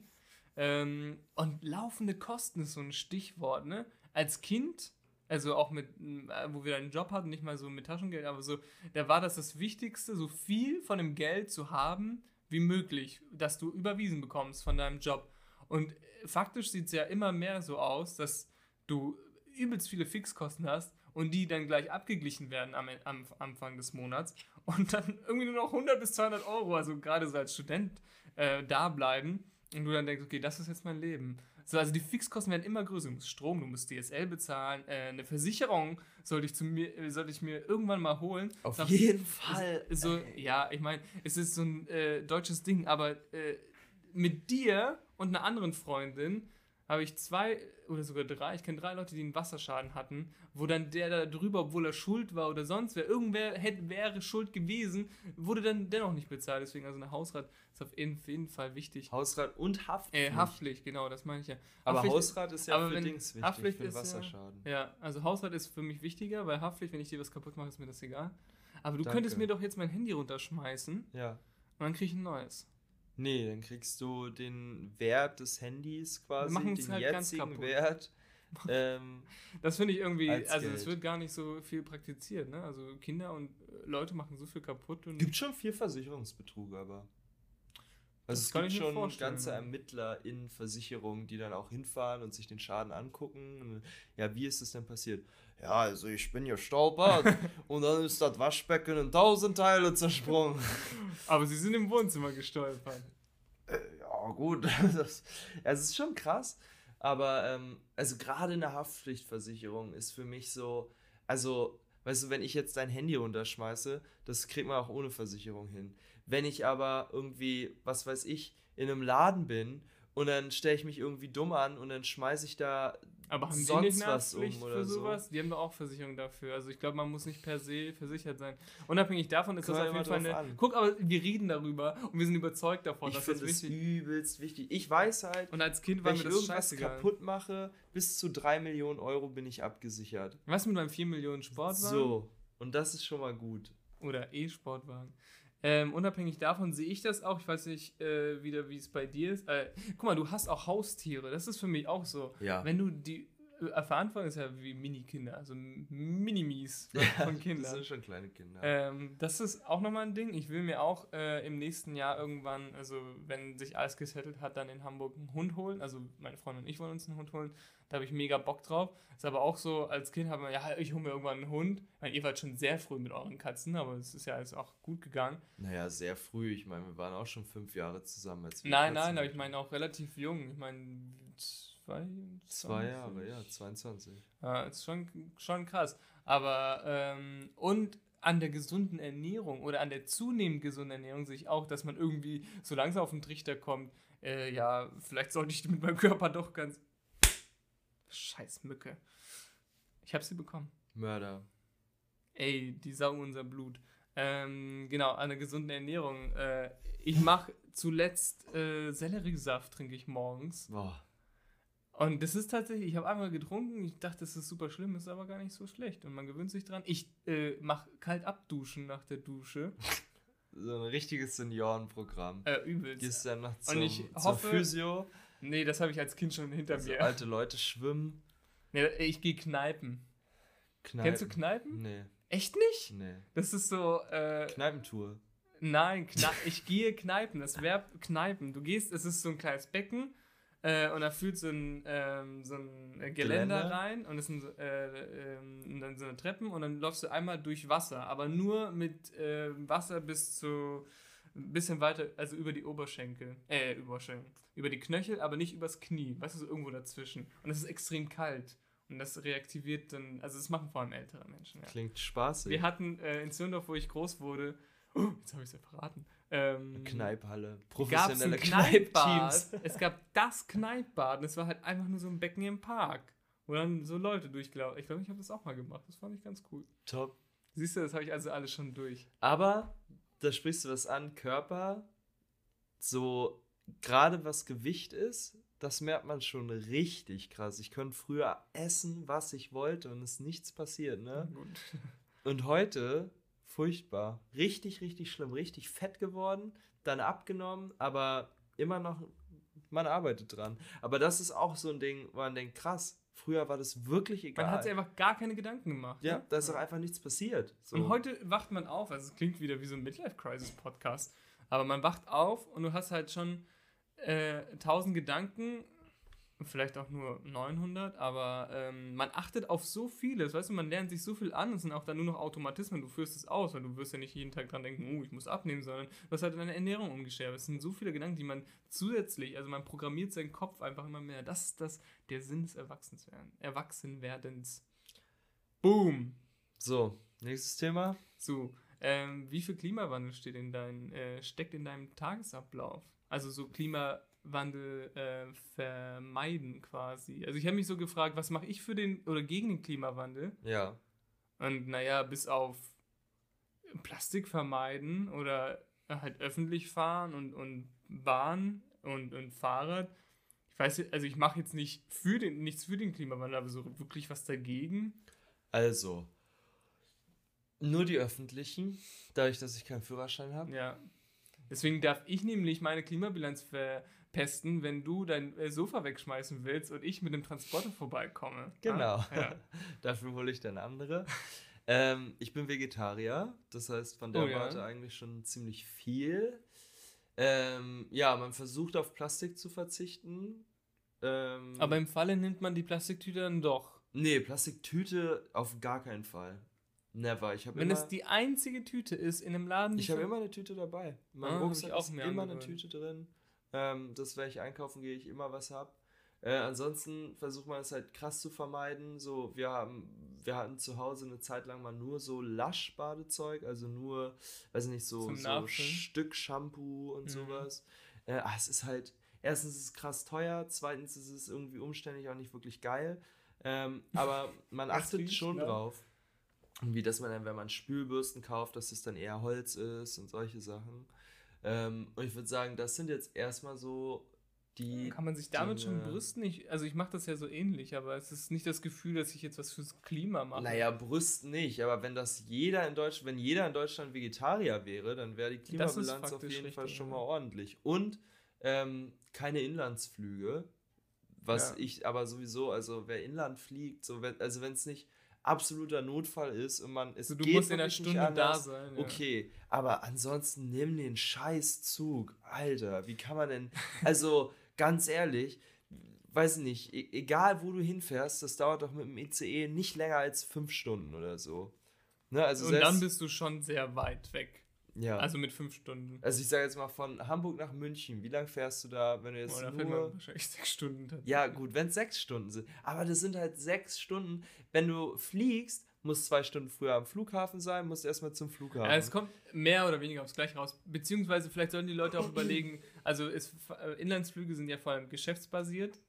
Ähm, und laufende Kosten ist so ein Stichwort. Ne? Als Kind also auch mit, äh, wo wir einen Job hatten, nicht mal so mit Taschengeld, aber so, da war das das Wichtigste, so viel von dem Geld zu haben wie möglich, dass du überwiesen bekommst von deinem Job. Und äh, faktisch sieht es ja immer mehr so aus, dass du übelst viele Fixkosten hast und die dann gleich abgeglichen werden am, am Anfang des Monats und dann irgendwie nur noch 100 bis 200 Euro, also gerade so als Student, äh, da bleiben und du dann denkst, okay, das ist jetzt mein Leben. So, also die Fixkosten werden immer größer. Du musst Strom, du musst DSL bezahlen, äh, eine Versicherung sollte ich, zu mir, äh, sollte ich mir irgendwann mal holen. Auf Sag, jeden Fall. So, ja, ich meine, es ist so ein äh, deutsches Ding, aber äh, mit dir und einer anderen Freundin habe ich zwei oder sogar drei, ich kenne drei Leute, die einen Wasserschaden hatten, wo dann der da drüber, obwohl er schuld war oder sonst wer, irgendwer hätte, wäre schuld gewesen, wurde dann dennoch nicht bezahlt. Deswegen, also eine Hausrat ist auf jeden, Fall wichtig. Hausrat und Haftpflicht. Äh, Haftpflicht, genau, das meine ich ja. Aber Hausrat ist ja für Dings wichtig, Haftpflicht für den Wasserschaden. Ja, ja, also Hausrat ist für mich wichtiger, weil Haftpflicht, wenn ich dir was kaputt mache, ist mir das egal. Aber du Danke. könntest mir doch jetzt mein Handy runterschmeißen. Ja. Und dann kriege ich ein neues. Nee, dann kriegst du den Wert des Handys quasi, den halt jetzigen Wert. Ähm, das finde ich irgendwie, also es wird gar nicht so viel praktiziert, ne? Also Kinder und äh, Leute machen so viel kaputt. Und gibt schon viel Versicherungsbetrug, aber. Also es gibt schon ganze Ermittler in Versicherungen, die dann auch hinfahren und sich den Schaden angucken. Ja, wie ist es denn passiert? Ja, also ich bin gestolpert und dann ist das Waschbecken in tausend Teile zersprungen. Aber sie sind im Wohnzimmer gestolpert. Äh, ja, gut. Das, es ist schon krass. Aber, ähm, also gerade eine Haftpflichtversicherung ist für mich so, also, weißt du, wenn ich jetzt dein Handy runterschmeiße, das kriegt man auch ohne Versicherung hin. Wenn ich aber irgendwie, was weiß ich, in einem Laden bin und dann stelle ich mich irgendwie dumm an und dann schmeiße ich da aber haben sonst die nicht eine was um für sowas? So? Die haben doch auch Versicherung dafür. Also ich glaube, man muss nicht per se versichert sein. Unabhängig davon ist Kann das auf jeden Fall eine. An. Guck, aber wir reden darüber und wir sind überzeugt davon, ich dass das wichtig ist. übelst wichtig. Ich weiß halt, und als Kind war wenn mir das ich irgendwas kaputt mache, bis zu 3 Millionen Euro bin ich abgesichert. Was mit meinem 4 Millionen Sportwagen? So, und das ist schon mal gut. Oder E-Sportwagen. Ähm, unabhängig davon sehe ich das auch. Ich weiß nicht äh, wieder, wie es bei dir ist. Äh, guck mal, du hast auch Haustiere. Das ist für mich auch so. Ja. Wenn du die Verantwortung ist ja wie Mini-Kinder, also Minimis von Kindern. das sind schon kleine Kinder. Ähm, das ist auch nochmal ein Ding. Ich will mir auch äh, im nächsten Jahr irgendwann, also wenn sich alles gesettelt hat, dann in Hamburg einen Hund holen. Also meine Freundin und ich wollen uns einen Hund holen. Da habe ich mega Bock drauf. Ist aber auch so, als Kind haben wir, ja, ich hole mir irgendwann einen Hund. Ich meine, ihr wart schon sehr früh mit euren Katzen, aber es ist ja alles auch gut gegangen. Naja, sehr früh. Ich meine, wir waren auch schon fünf Jahre zusammen. Als wir nein, Katzen nein, aber ich meine auch relativ jung. Ich meine, zwei, zwei Jahre, ja, 22. Ja, ist schon, schon krass. Aber, ähm, und an der gesunden Ernährung oder an der zunehmend gesunden Ernährung sehe ich auch, dass man irgendwie so langsam auf den Trichter kommt, äh, ja, vielleicht sollte ich mit meinem Körper doch ganz Scheiß Mücke. Ich habe sie bekommen. Mörder. Ey, die saugen unser Blut. Ähm, genau, eine gesunde Ernährung. Äh, ich mache zuletzt äh, Selleriesaft, trinke ich morgens. Boah. Und das ist tatsächlich, ich habe einmal getrunken, ich dachte, das ist super schlimm, ist aber gar nicht so schlecht. Und man gewöhnt sich dran. Ich äh, mache kalt abduschen nach der Dusche. So ein richtiges Seniorenprogramm. Äh, übelst. Gehst dann noch Und zum, ich zur hoffe- Physio, Nee, das habe ich als Kind schon hinter so mir. alte Leute schwimmen. Nee, ich gehe Kneipen. Kneipen. Kennst du Kneipen? Nee, Echt nicht? nee. Das ist so, äh, Kneipentour. nein, Kna ich gehe Kneipen. Das Verb Kneipen. Du gehst, es ist so ein kleines Becken äh, und da führt so ein, ähm, so ein Geländer Geländer? rein und es sind äh, ähm, dann so eine Treppen und dann läufst du einmal durch Wasser, aber nur mit äh, Wasser bis zu ein bisschen weiter, also über die Oberschenkel, äh, Oberschenkel, über die Knöchel, aber nicht übers Knie, weißt du, so irgendwo dazwischen. Und es ist extrem kalt. Und das reaktiviert dann, also das machen vor allem ältere Menschen. Ja. Klingt spaßig. Wir hatten äh, in Zürndorf, wo ich groß wurde, oh, jetzt habe ich es ja verraten, ähm, ein Professionelle Kneippbad. Kneippteams. Es gab das Kneippbad und es war halt einfach nur so ein Becken im Park, wo dann so Leute durchlaufen. Ich glaube, ich habe das auch mal gemacht. Das fand ich ganz cool. Top. Siehst du, das habe ich also alles schon durch. Aber da sprichst du was an, Körper, so gerade was Gewicht ist, das merkt man schon richtig krass. Ich könnte früher essen, was ich wollte und es ist nichts passiert, ne? Und heute, furchtbar. Richtig, richtig schlimm. Richtig fett geworden, dann abgenommen, aber immer noch, man arbeitet dran. Aber das ist auch so ein Ding, wo man denkt, krass, früher war das wirklich egal. Man hat sich einfach gar keine Gedanken gemacht. ja, ne? da ist doch einfach nichts passiert. So. Und heute wacht man auf, also es klingt wieder wie so ein Midlife-Crisis-Podcast, aber man wacht auf und du hast halt schon äh, 1000 Gedanken, vielleicht auch nur 900, aber ähm, man achtet auf so vieles, weißt du, man lernt sich so viel an, es sind auch dann nur noch Automatismen, du führst es aus, weil du wirst ja nicht jeden Tag dran denken, oh, ich muss abnehmen, sondern du hast halt deine Ernährung umgeschert. Es sind so viele Gedanken, die man zusätzlich, also man programmiert seinen Kopf einfach immer mehr. Das ist das, der Sinn des Erwachsenwerden, Erwachsenwerdens. Boom! So, nächstes Thema. So, ähm, wie viel Klimawandel steht in dein, äh, steckt in deinem Tagesablauf? Also so Klimawandel äh, vermeiden quasi. Also ich habe mich so gefragt, was mache ich für den oder gegen den Klimawandel? Ja. Und naja, bis auf Plastik vermeiden oder halt öffentlich fahren und, und Bahn und, und Fahrrad. Ich weiß, also ich mache jetzt nicht für den, nichts für den Klimawandel, aber so wirklich was dagegen. Also, nur die öffentlichen, dadurch, dass ich keinen Führerschein habe. Ja. Deswegen darf ich nämlich meine Klimabilanz verpesten, wenn du dein äh, Sofa wegschmeißen willst und ich mit dem Transporter vorbeikomme. Genau. Ah, ja. Dafür hole ich dann andere. ähm, ich bin Vegetarier, das heißt von der Oh ja. Warte eigentlich schon ziemlich viel. Ähm, ja, man versucht auf Plastik zu verzichten. Ähm, Aber im Falle nimmt man die Plastiktüte dann doch. nee, Plastiktüte auf gar keinen Fall. Never. Ich habe Wenn immer, es die einzige Tüte ist in einem Laden, ich habe immer eine Tüte dabei. In Ah, Rucksack ist immer eine angewöhnt. Tüte drin. Ähm, dass wenn ich einkaufen gehe, ich immer was habe. Äh, ansonsten versucht man es halt krass zu vermeiden. So, wir haben, wir hatten zu Hause eine Zeit lang mal nur so Lasch-Badezeug, also nur, weiß nicht, so, so? Stück Shampoo und Mhm. sowas. Äh, ah, es ist halt, erstens ist es krass teuer, zweitens ist es irgendwie umständlich auch nicht wirklich geil. Ähm, aber man achtet schon ne? drauf. Und wie dass man dann, wenn man Spülbürsten kauft, dass es dann eher Holz ist und solche Sachen. Ähm, und ich würde sagen, das sind jetzt erstmal so die. Kann man sich damit schon Dinge- brüsten? Ich, also ich mache das ja so ähnlich, aber es ist nicht das Gefühl, dass ich jetzt was fürs Klima mache. Naja, Brüsten nicht, aber wenn das jeder in Deutschland, wenn jeder in Deutschland Vegetarier wäre, dann wäre die Klimabilanz auf jeden Fall schon mal ordentlich. Und ähm, keine Inlandsflüge, was Ja. ich aber sowieso, also wer Inland fliegt, so wenn, also wenn es nicht absoluter Notfall ist und man es Also du geht musst in einer nicht Stunde da sein. Ja. Okay, aber ansonsten nimm den Scheißzug. Alter, wie kann man denn. Also, ganz ehrlich, weiß nicht, e egal wo du hinfährst, das dauert doch mit dem ICE nicht länger als fünf Stunden oder so. Ne, also Und dann bist du schon sehr weit weg. Ja. Also, Also mit fünf Stunden. ich sage jetzt mal von Hamburg nach München. Wie lange fährst du da, wenn du jetzt man nur. wahrscheinlich sechs Stunden. Ja, gut, wenn es sechs Stunden sind. Aber das sind halt sechs Stunden. Wenn du fliegst, musst zwei Stunden früher am Flughafen sein, musst erstmal zum Flughafen. Ja, es kommt mehr oder weniger aufs Gleiche raus. Beziehungsweise vielleicht sollten die Leute auch überlegen, also es, äh, Inlandsflüge sind ja vor allem geschäftsbasiert.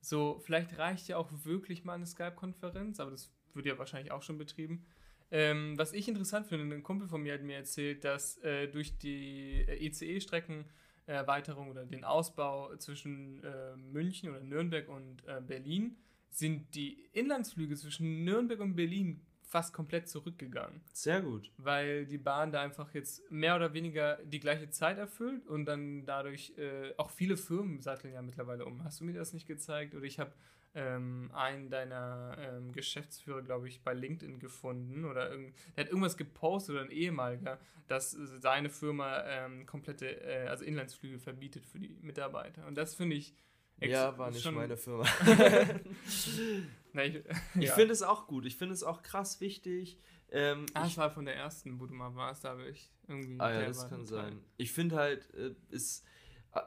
So, vielleicht reicht ja auch wirklich mal eine Skype-Konferenz, aber das wird ja wahrscheinlich auch schon betrieben. Ähm, was ich interessant finde, ein Kumpel von mir hat mir erzählt, dass äh, durch die ECE-Streckenerweiterung oder den Ausbau zwischen äh, München oder Nürnberg und äh, Berlin sind die Inlandsflüge zwischen Nürnberg und Berlin fast komplett zurückgegangen. Sehr gut. Weil die Bahn da einfach jetzt mehr oder weniger die gleiche Zeit erfüllt und dann dadurch äh, auch viele Firmen satteln ja mittlerweile um. Hast du mir das nicht gezeigt? Oder ich habe ähm, einen deiner ähm, Geschäftsführer, glaube ich, bei LinkedIn gefunden oder irgend, der hat irgendwas gepostet oder ein ehemaliger, dass seine Firma ähm, komplette, äh, also Inlandsflüge verbietet für die Mitarbeiter. Und das finde ich ja, war nicht meine Firma. Na, ich ich ja. finde es auch gut. Ich finde es auch krass wichtig. Ähm, Ah, ich, war von der ersten, wo du mal warst, da habe ich irgendwie. ah ja, das kann sein. Ich finde halt, äh, ist,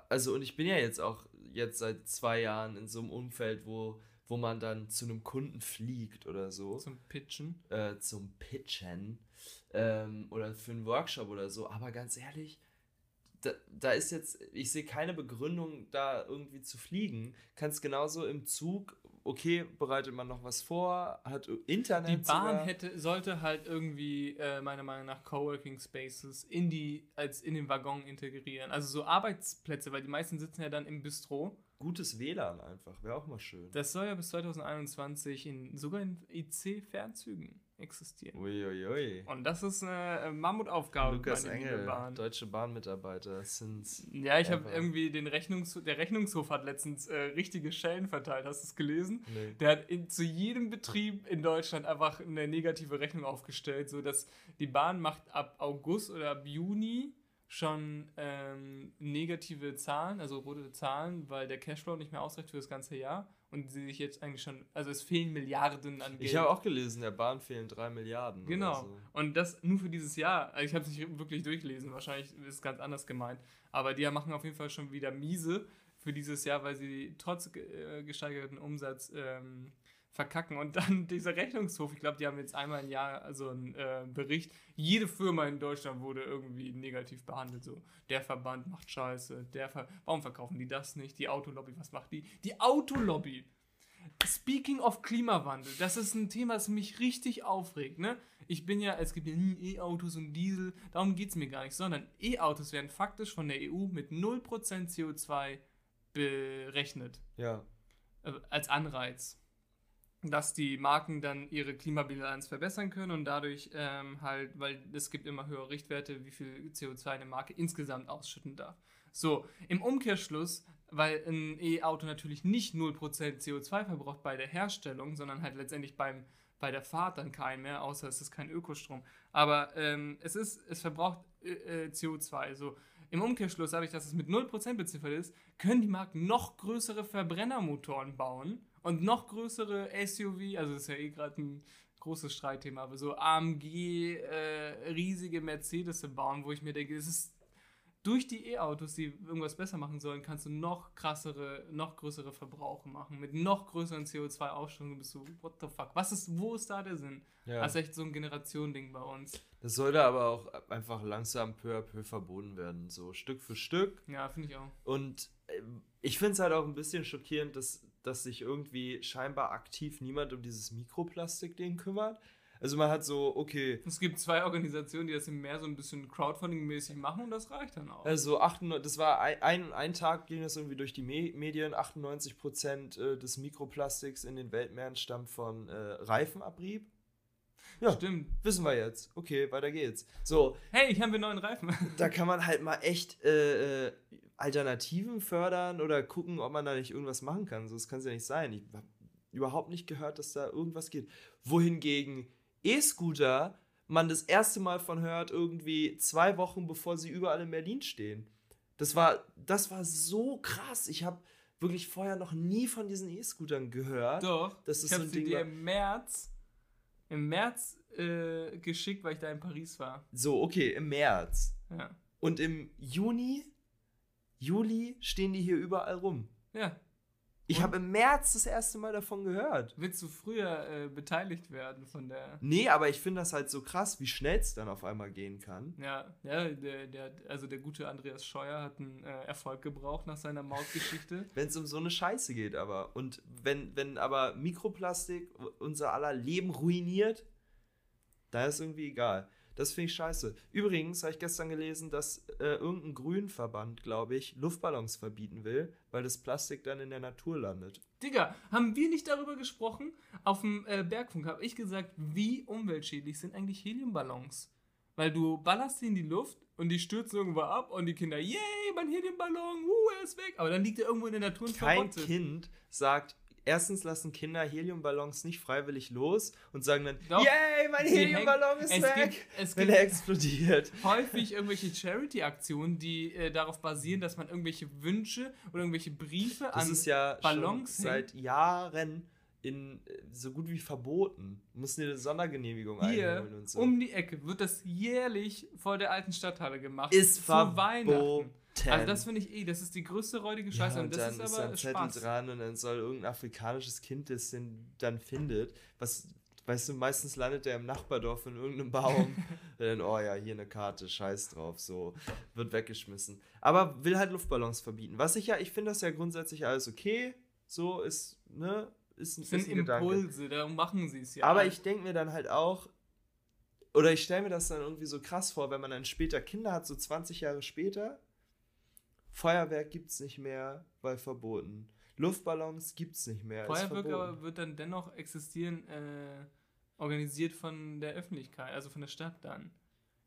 also und ich bin ja jetzt auch jetzt seit zwei Jahren in so einem Umfeld, wo, wo man dann zu einem Kunden fliegt oder so, Zum Pitchen. äh, zum Pitchen ähm, oder für einen Workshop oder so. Aber ganz ehrlich, da, da ist jetzt, ich sehe keine Begründung, da irgendwie zu fliegen. Kannst genauso im Zug, okay, bereitet man noch was vor, hat Internet. Die Bahn sogar. hätte, sollte halt irgendwie, äh, meiner Meinung nach, Coworking Spaces in die, als in den Waggon integrieren. Also so Arbeitsplätze, weil die meisten sitzen ja dann im Bistro. Gutes WLAN einfach, wäre auch mal schön. Das soll ja bis 2021 in, sogar in IC-Fernzügen existieren. Uiuiui. Und das ist eine äh, Mammutaufgabe. Lukas Engel, Bahn. Deutsche Bahnmitarbeiter, sind. Ja, ich habe irgendwie den Rechnungshof, der Rechnungshof hat letztens äh, richtige Schellen verteilt. Hast du es gelesen? Nee. Der hat in, zu jedem Betrieb in Deutschland einfach eine negative Rechnung aufgestellt, so dass die Bahn macht ab August oder ab Juni schon ähm, negative Zahlen, also rote Zahlen, weil der Cashflow nicht mehr ausreicht für das ganze Jahr und sie sich jetzt eigentlich schon, also es fehlen Milliarden an Geld. Ich habe auch gelesen, der Bahn fehlen drei Milliarden. Genau. so. Und das nur für dieses Jahr. Also ich habe es nicht wirklich durchgelesen, wahrscheinlich ist es ganz anders gemeint. Aber die machen auf jeden Fall schon wieder miese für dieses Jahr, weil sie trotz äh, gesteigerten Umsatz ähm, verkacken. Und dann dieser Rechnungshof, ich glaube, die haben jetzt einmal im Jahr also einen äh, Bericht. Jede Firma in Deutschland wurde irgendwie negativ behandelt. So, der Verband macht Scheiße, der Ver warum verkaufen die das nicht? Die Autolobby, was macht die? Die Autolobby! Speaking of Klimawandel, das ist ein Thema, das mich richtig aufregt. Ne? Ich bin ja, es gibt ja E-Autos und Diesel, darum geht es mir gar nicht, sondern E-Autos werden faktisch von der EU mit 0% CO2 berechnet, Ja. äh, als Anreiz. Dass die Marken dann ihre Klimabilanz verbessern können und dadurch ähm, halt, weil es gibt immer höhere Richtwerte, wie viel CO2 eine Marke insgesamt ausschütten darf. So, im Umkehrschluss, weil ein E-Auto natürlich nicht 0% CO2 verbraucht bei der Herstellung, sondern halt letztendlich beim, bei der Fahrt dann kein mehr, außer es ist kein Ökostrom. Aber ähm, es, ist, es verbraucht äh, äh, CO2. So, im Umkehrschluss, dadurch, dass es mit 0% beziffert ist, können die Marken noch größere Verbrennermotoren bauen und noch größere SUV, also das ist ja eh gerade ein großes Streitthema, aber so AMG, äh, riesige Mercedes bauen, wo ich mir denke, es ist durch die E-Autos, die irgendwas besser machen sollen, kannst du noch krassere, noch größere Verbrauche machen, mit noch größeren CO2-Ausstoßen. bist du, what the fuck? Was ist, wo ist da der Sinn? ja. Das ist echt so ein Generationending bei uns. Das sollte aber auch einfach langsam peu à peu verboten werden, so Stück für Stück. Ja, finde ich auch. Und äh, ich finde es halt auch ein bisschen schockierend, dass, dass sich irgendwie scheinbar aktiv niemand um dieses Mikroplastik-Ding kümmert. Also man hat so, okay, Es gibt zwei Organisationen, die das im Meer so ein bisschen Crowdfunding-mäßig machen und das reicht dann auch. also 98, das war ein, ein, ein Tag ging das irgendwie durch die Me Medien, 98% äh, des Mikroplastiks in den Weltmeeren stammt von äh, Reifenabrieb. Ja, Stimmt. wissen wir jetzt. Okay, weiter geht's. So, Hey, ich habe neuen Reifen. da kann man halt mal echt äh, äh, Alternativen fördern oder gucken, ob man da nicht irgendwas machen kann. So, das kann es ja nicht sein. Ich habe überhaupt nicht gehört, dass da irgendwas geht. Wohingegen E-Scooter man das erste Mal von hört, irgendwie zwei Wochen bevor sie überall in Berlin stehen. Das war, das war so krass. Ich habe wirklich vorher noch nie von diesen E-Scootern gehört. Doch. Das ist ich so habe ein sie dir im März, im März äh, geschickt, weil ich da in Paris war. So, okay, im März. Ja. Und im Juni, Juli stehen die hier überall rum. Ja. Ich habe im März das erste Mal davon gehört. Willst du früher äh, beteiligt werden von der. Nee, aber ich finde das halt so krass, wie schnell es dann auf einmal gehen kann. Ja, ja der, der, also der gute Andreas Scheuer hat einen äh, Erfolg gebraucht nach seiner Mautgeschichte. Wenn es um so eine Scheiße geht, aber. Und wenn, wenn aber Mikroplastik unser aller Leben ruiniert, Da ist irgendwie egal. Das finde ich scheiße. Übrigens habe ich gestern gelesen, dass äh, irgendein Grünverband, glaube ich, Luftballons verbieten will, weil das Plastik dann in der Natur landet. Digga, haben wir nicht darüber gesprochen? Auf dem äh, Bergfunk habe ich gesagt, wie umweltschädlich sind eigentlich Heliumballons? Weil du ballerst sie in die Luft und die stürzen irgendwo ab und die Kinder, yay, mein Heliumballon, uh, er ist weg. Aber dann liegt er irgendwo in der Natur und Kein verrottet. Kind sagt, erstens lassen Kinder Heliumballons nicht freiwillig los und sagen dann, Doch. yay, mein Heliumballon ist es weg, Gibt, es wenn gibt er explodiert. häufig irgendwelche Charity-Aktionen, die äh, darauf basieren, dass man irgendwelche Wünsche oder irgendwelche Briefe Das an ist ja Ballons schon seit Jahren in äh, so gut wie verboten. Dir eine Sondergenehmigung hier einholen und so. um die Ecke wird das jährlich vor der alten Stadthalle gemacht. ist zu verboten. Weihnachten. Also das finde ich eh, das ist die größte räudige Scheiße ja, und und das dann ist ist aber da ein Zettel dran und dann soll irgendein afrikanisches Kind das den dann findet. Was, weißt du, meistens landet er im Nachbardorf in irgendeinem Baum. Und dann, oh ja, hier eine Karte, scheiß drauf, so, wird weggeschmissen. Aber will halt Luftballons verbieten. Was ich ja, ich finde das ja grundsätzlich alles okay. So ist, ne, ist, ein- sind ist. Impulse, darum machen sie es ja. Aber ich denke mir dann halt auch, oder ich stelle mir das dann irgendwie so krass vor, wenn man dann später Kinder hat, so 20 Jahre später. Feuerwerk gibt's nicht mehr, weil verboten. Luftballons gibt's nicht mehr. ist Feuerwerk verboten. aber wird dann dennoch existieren, äh, organisiert von der Öffentlichkeit, also von der Stadt dann.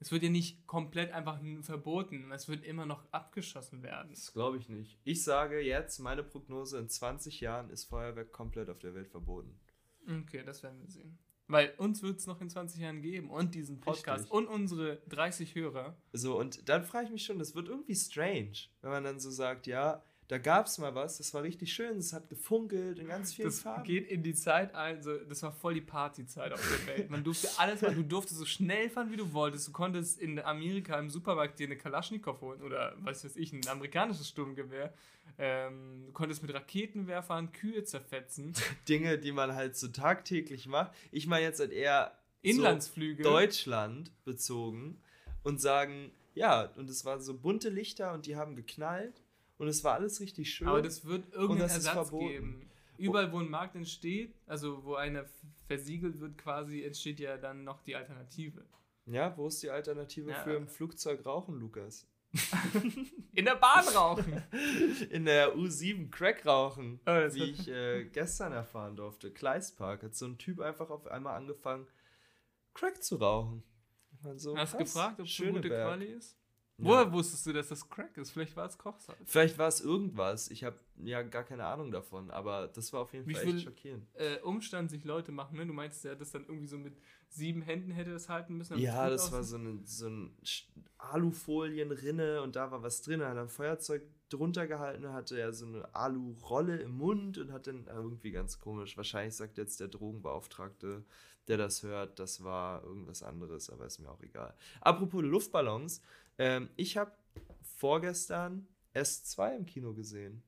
Es wird ja nicht komplett einfach verboten, es wird immer noch abgeschossen werden. Das glaube ich nicht. Ich sage jetzt, meine Prognose, in 20 Jahren ist Feuerwerk komplett auf der Welt verboten. Okay, das werden wir sehen. Weil uns wird es noch in 20 Jahren geben und diesen Podcast Richtig. und unsere 30 Hörer. So, und dann frage ich mich schon, das wird irgendwie strange, wenn man dann so sagt, ja, da gab's mal was, das war richtig schön, es hat gefunkelt in ganz vielen Das Farben. geht in die Zeit ein, so, das war voll die Partyzeit auf der Welt. Man durfte alles machen, du durftest so schnell fahren, wie du wolltest. Du konntest in Amerika im Supermarkt dir eine Kalaschnikow holen oder, was weiß ich, ein amerikanisches Sturmgewehr. Ähm, du konntest mit Raketenwerfern Kühe zerfetzen. Dinge, die man halt so tagtäglich macht. Ich meine jetzt halt eher Inlandsflüge. so Deutschland bezogen und sagen, ja, und es waren so bunte Lichter und die haben geknallt und es war alles richtig schön. Aber das wird irgendeinen das Ersatz verboten. geben. Überall, wo ein Markt entsteht, also wo einer versiegelt wird quasi, entsteht ja dann noch die Alternative. ja, wo ist die Alternative Ja. für im Flugzeug rauchen, Lukas? In der Bahn rauchen! In der U7 Crack rauchen, Oh, wie ich äh, gestern erfahren durfte. Kleistpark hat so ein Typ einfach auf einmal angefangen, Crack zu rauchen. Ich mein, so, Hast du gefragt, ob es eine gute. Quali ist? Ja. Woher wusstest du, dass das Crack ist? Vielleicht war es Kochsalz. Vielleicht war es irgendwas. Ich habe ja gar keine Ahnung davon, aber das war auf jeden Wie Fall echt schockierend. Äh, Umstand sich Leute machen, ne? Du meinst, der hat das dann irgendwie so mit sieben Händen hätte das halten müssen. Ja, das war so ein, so ein Alufolienrinne und da war was drin. Er hat ein Feuerzeug drunter gehalten, hatte er so eine Alu-Rolle im Mund und hat dann irgendwie ganz komisch. Wahrscheinlich sagt jetzt der Drogenbeauftragte, der das hört, das war irgendwas anderes, aber ist mir auch egal. Apropos Luftballons, ähm, ich habe vorgestern S2 im Kino gesehen.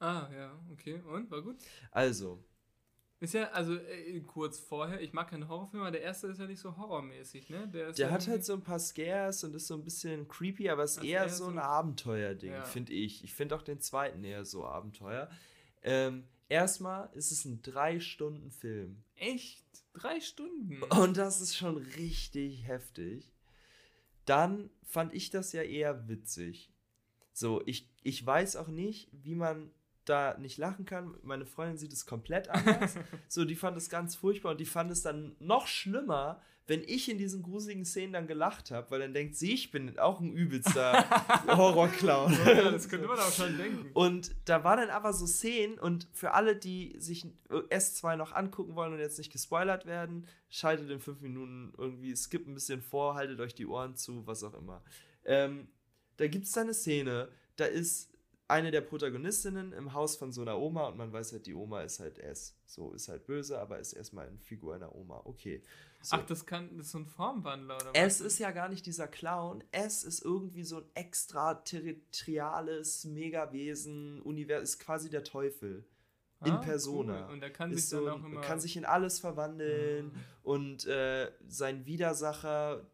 Ah, ja, okay. Und? War gut? Also, Ist ja, also äh, kurz vorher, ich mag keine Horrorfilme, aber der erste ist ja nicht so horrormäßig, ne? Der, ist Der ja hat halt so ein paar Scares und ist so ein bisschen creepy, aber ist Also eher eher so ein ein- Abenteuerding, Ja. finde ich. Ich finde auch den zweiten eher so Abenteuer. Ähm, erstmal ist es ein Drei-Stunden-Film. Echt? Drei Stunden? Und das ist schon richtig heftig. Dann fand ich das ja eher witzig. So, ich, ich weiß auch nicht, wie man da nicht lachen kann. Meine Freundin sieht es komplett anders. so, die fand es ganz furchtbar und die fand es dann noch schlimmer, wenn ich in diesen gruseligen Szenen dann gelacht habe, weil dann denkt sie, ich bin auch ein übelster Horrorclown. ja, das könnte man auch schon denken. Und da waren dann aber so Szenen und für alle, die sich S2 noch angucken wollen und jetzt nicht gespoilert werden, schaltet in fünf Minuten irgendwie, skippt ein bisschen vor, haltet euch die Ohren zu, was auch immer. Ähm, da gibt es da eine Szene, da ist eine der Protagonistinnen im Haus von so einer Oma und man weiß halt, die Oma ist halt S. So, ist halt böse, aber ist erstmal eine Figur einer Oma. Okay. So. Ach, das kann, das ist so ein Formwandler oder Es ist ja gar nicht dieser Clown. Es ist irgendwie so ein extraterritoriales Megawesen, Univers ist quasi der Teufel. in Ah, Persona. Cool. Und der kann Ist sich so, dann auch immer. kann sich in alles verwandeln Ah. und äh, sein Widersacher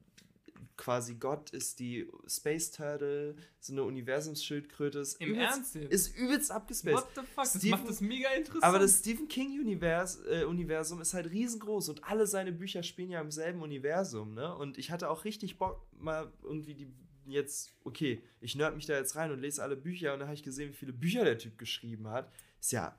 quasi Gott ist die Space Turtle, so eine Universumsschildkröte. Ist Im übelst, Ernst? Ist übelst abgespaced. What the fuck? Das Stephen- macht das mega interessant. Aber das Stephen King-Universum äh, Universum ist halt riesengroß und alle seine Bücher spielen ja im selben Universum, ne? Und ich hatte auch richtig Bock, mal irgendwie die jetzt, okay, ich nerd mich da jetzt rein und lese alle Bücher und dann habe ich gesehen, wie viele Bücher der Typ geschrieben hat. Ist ja,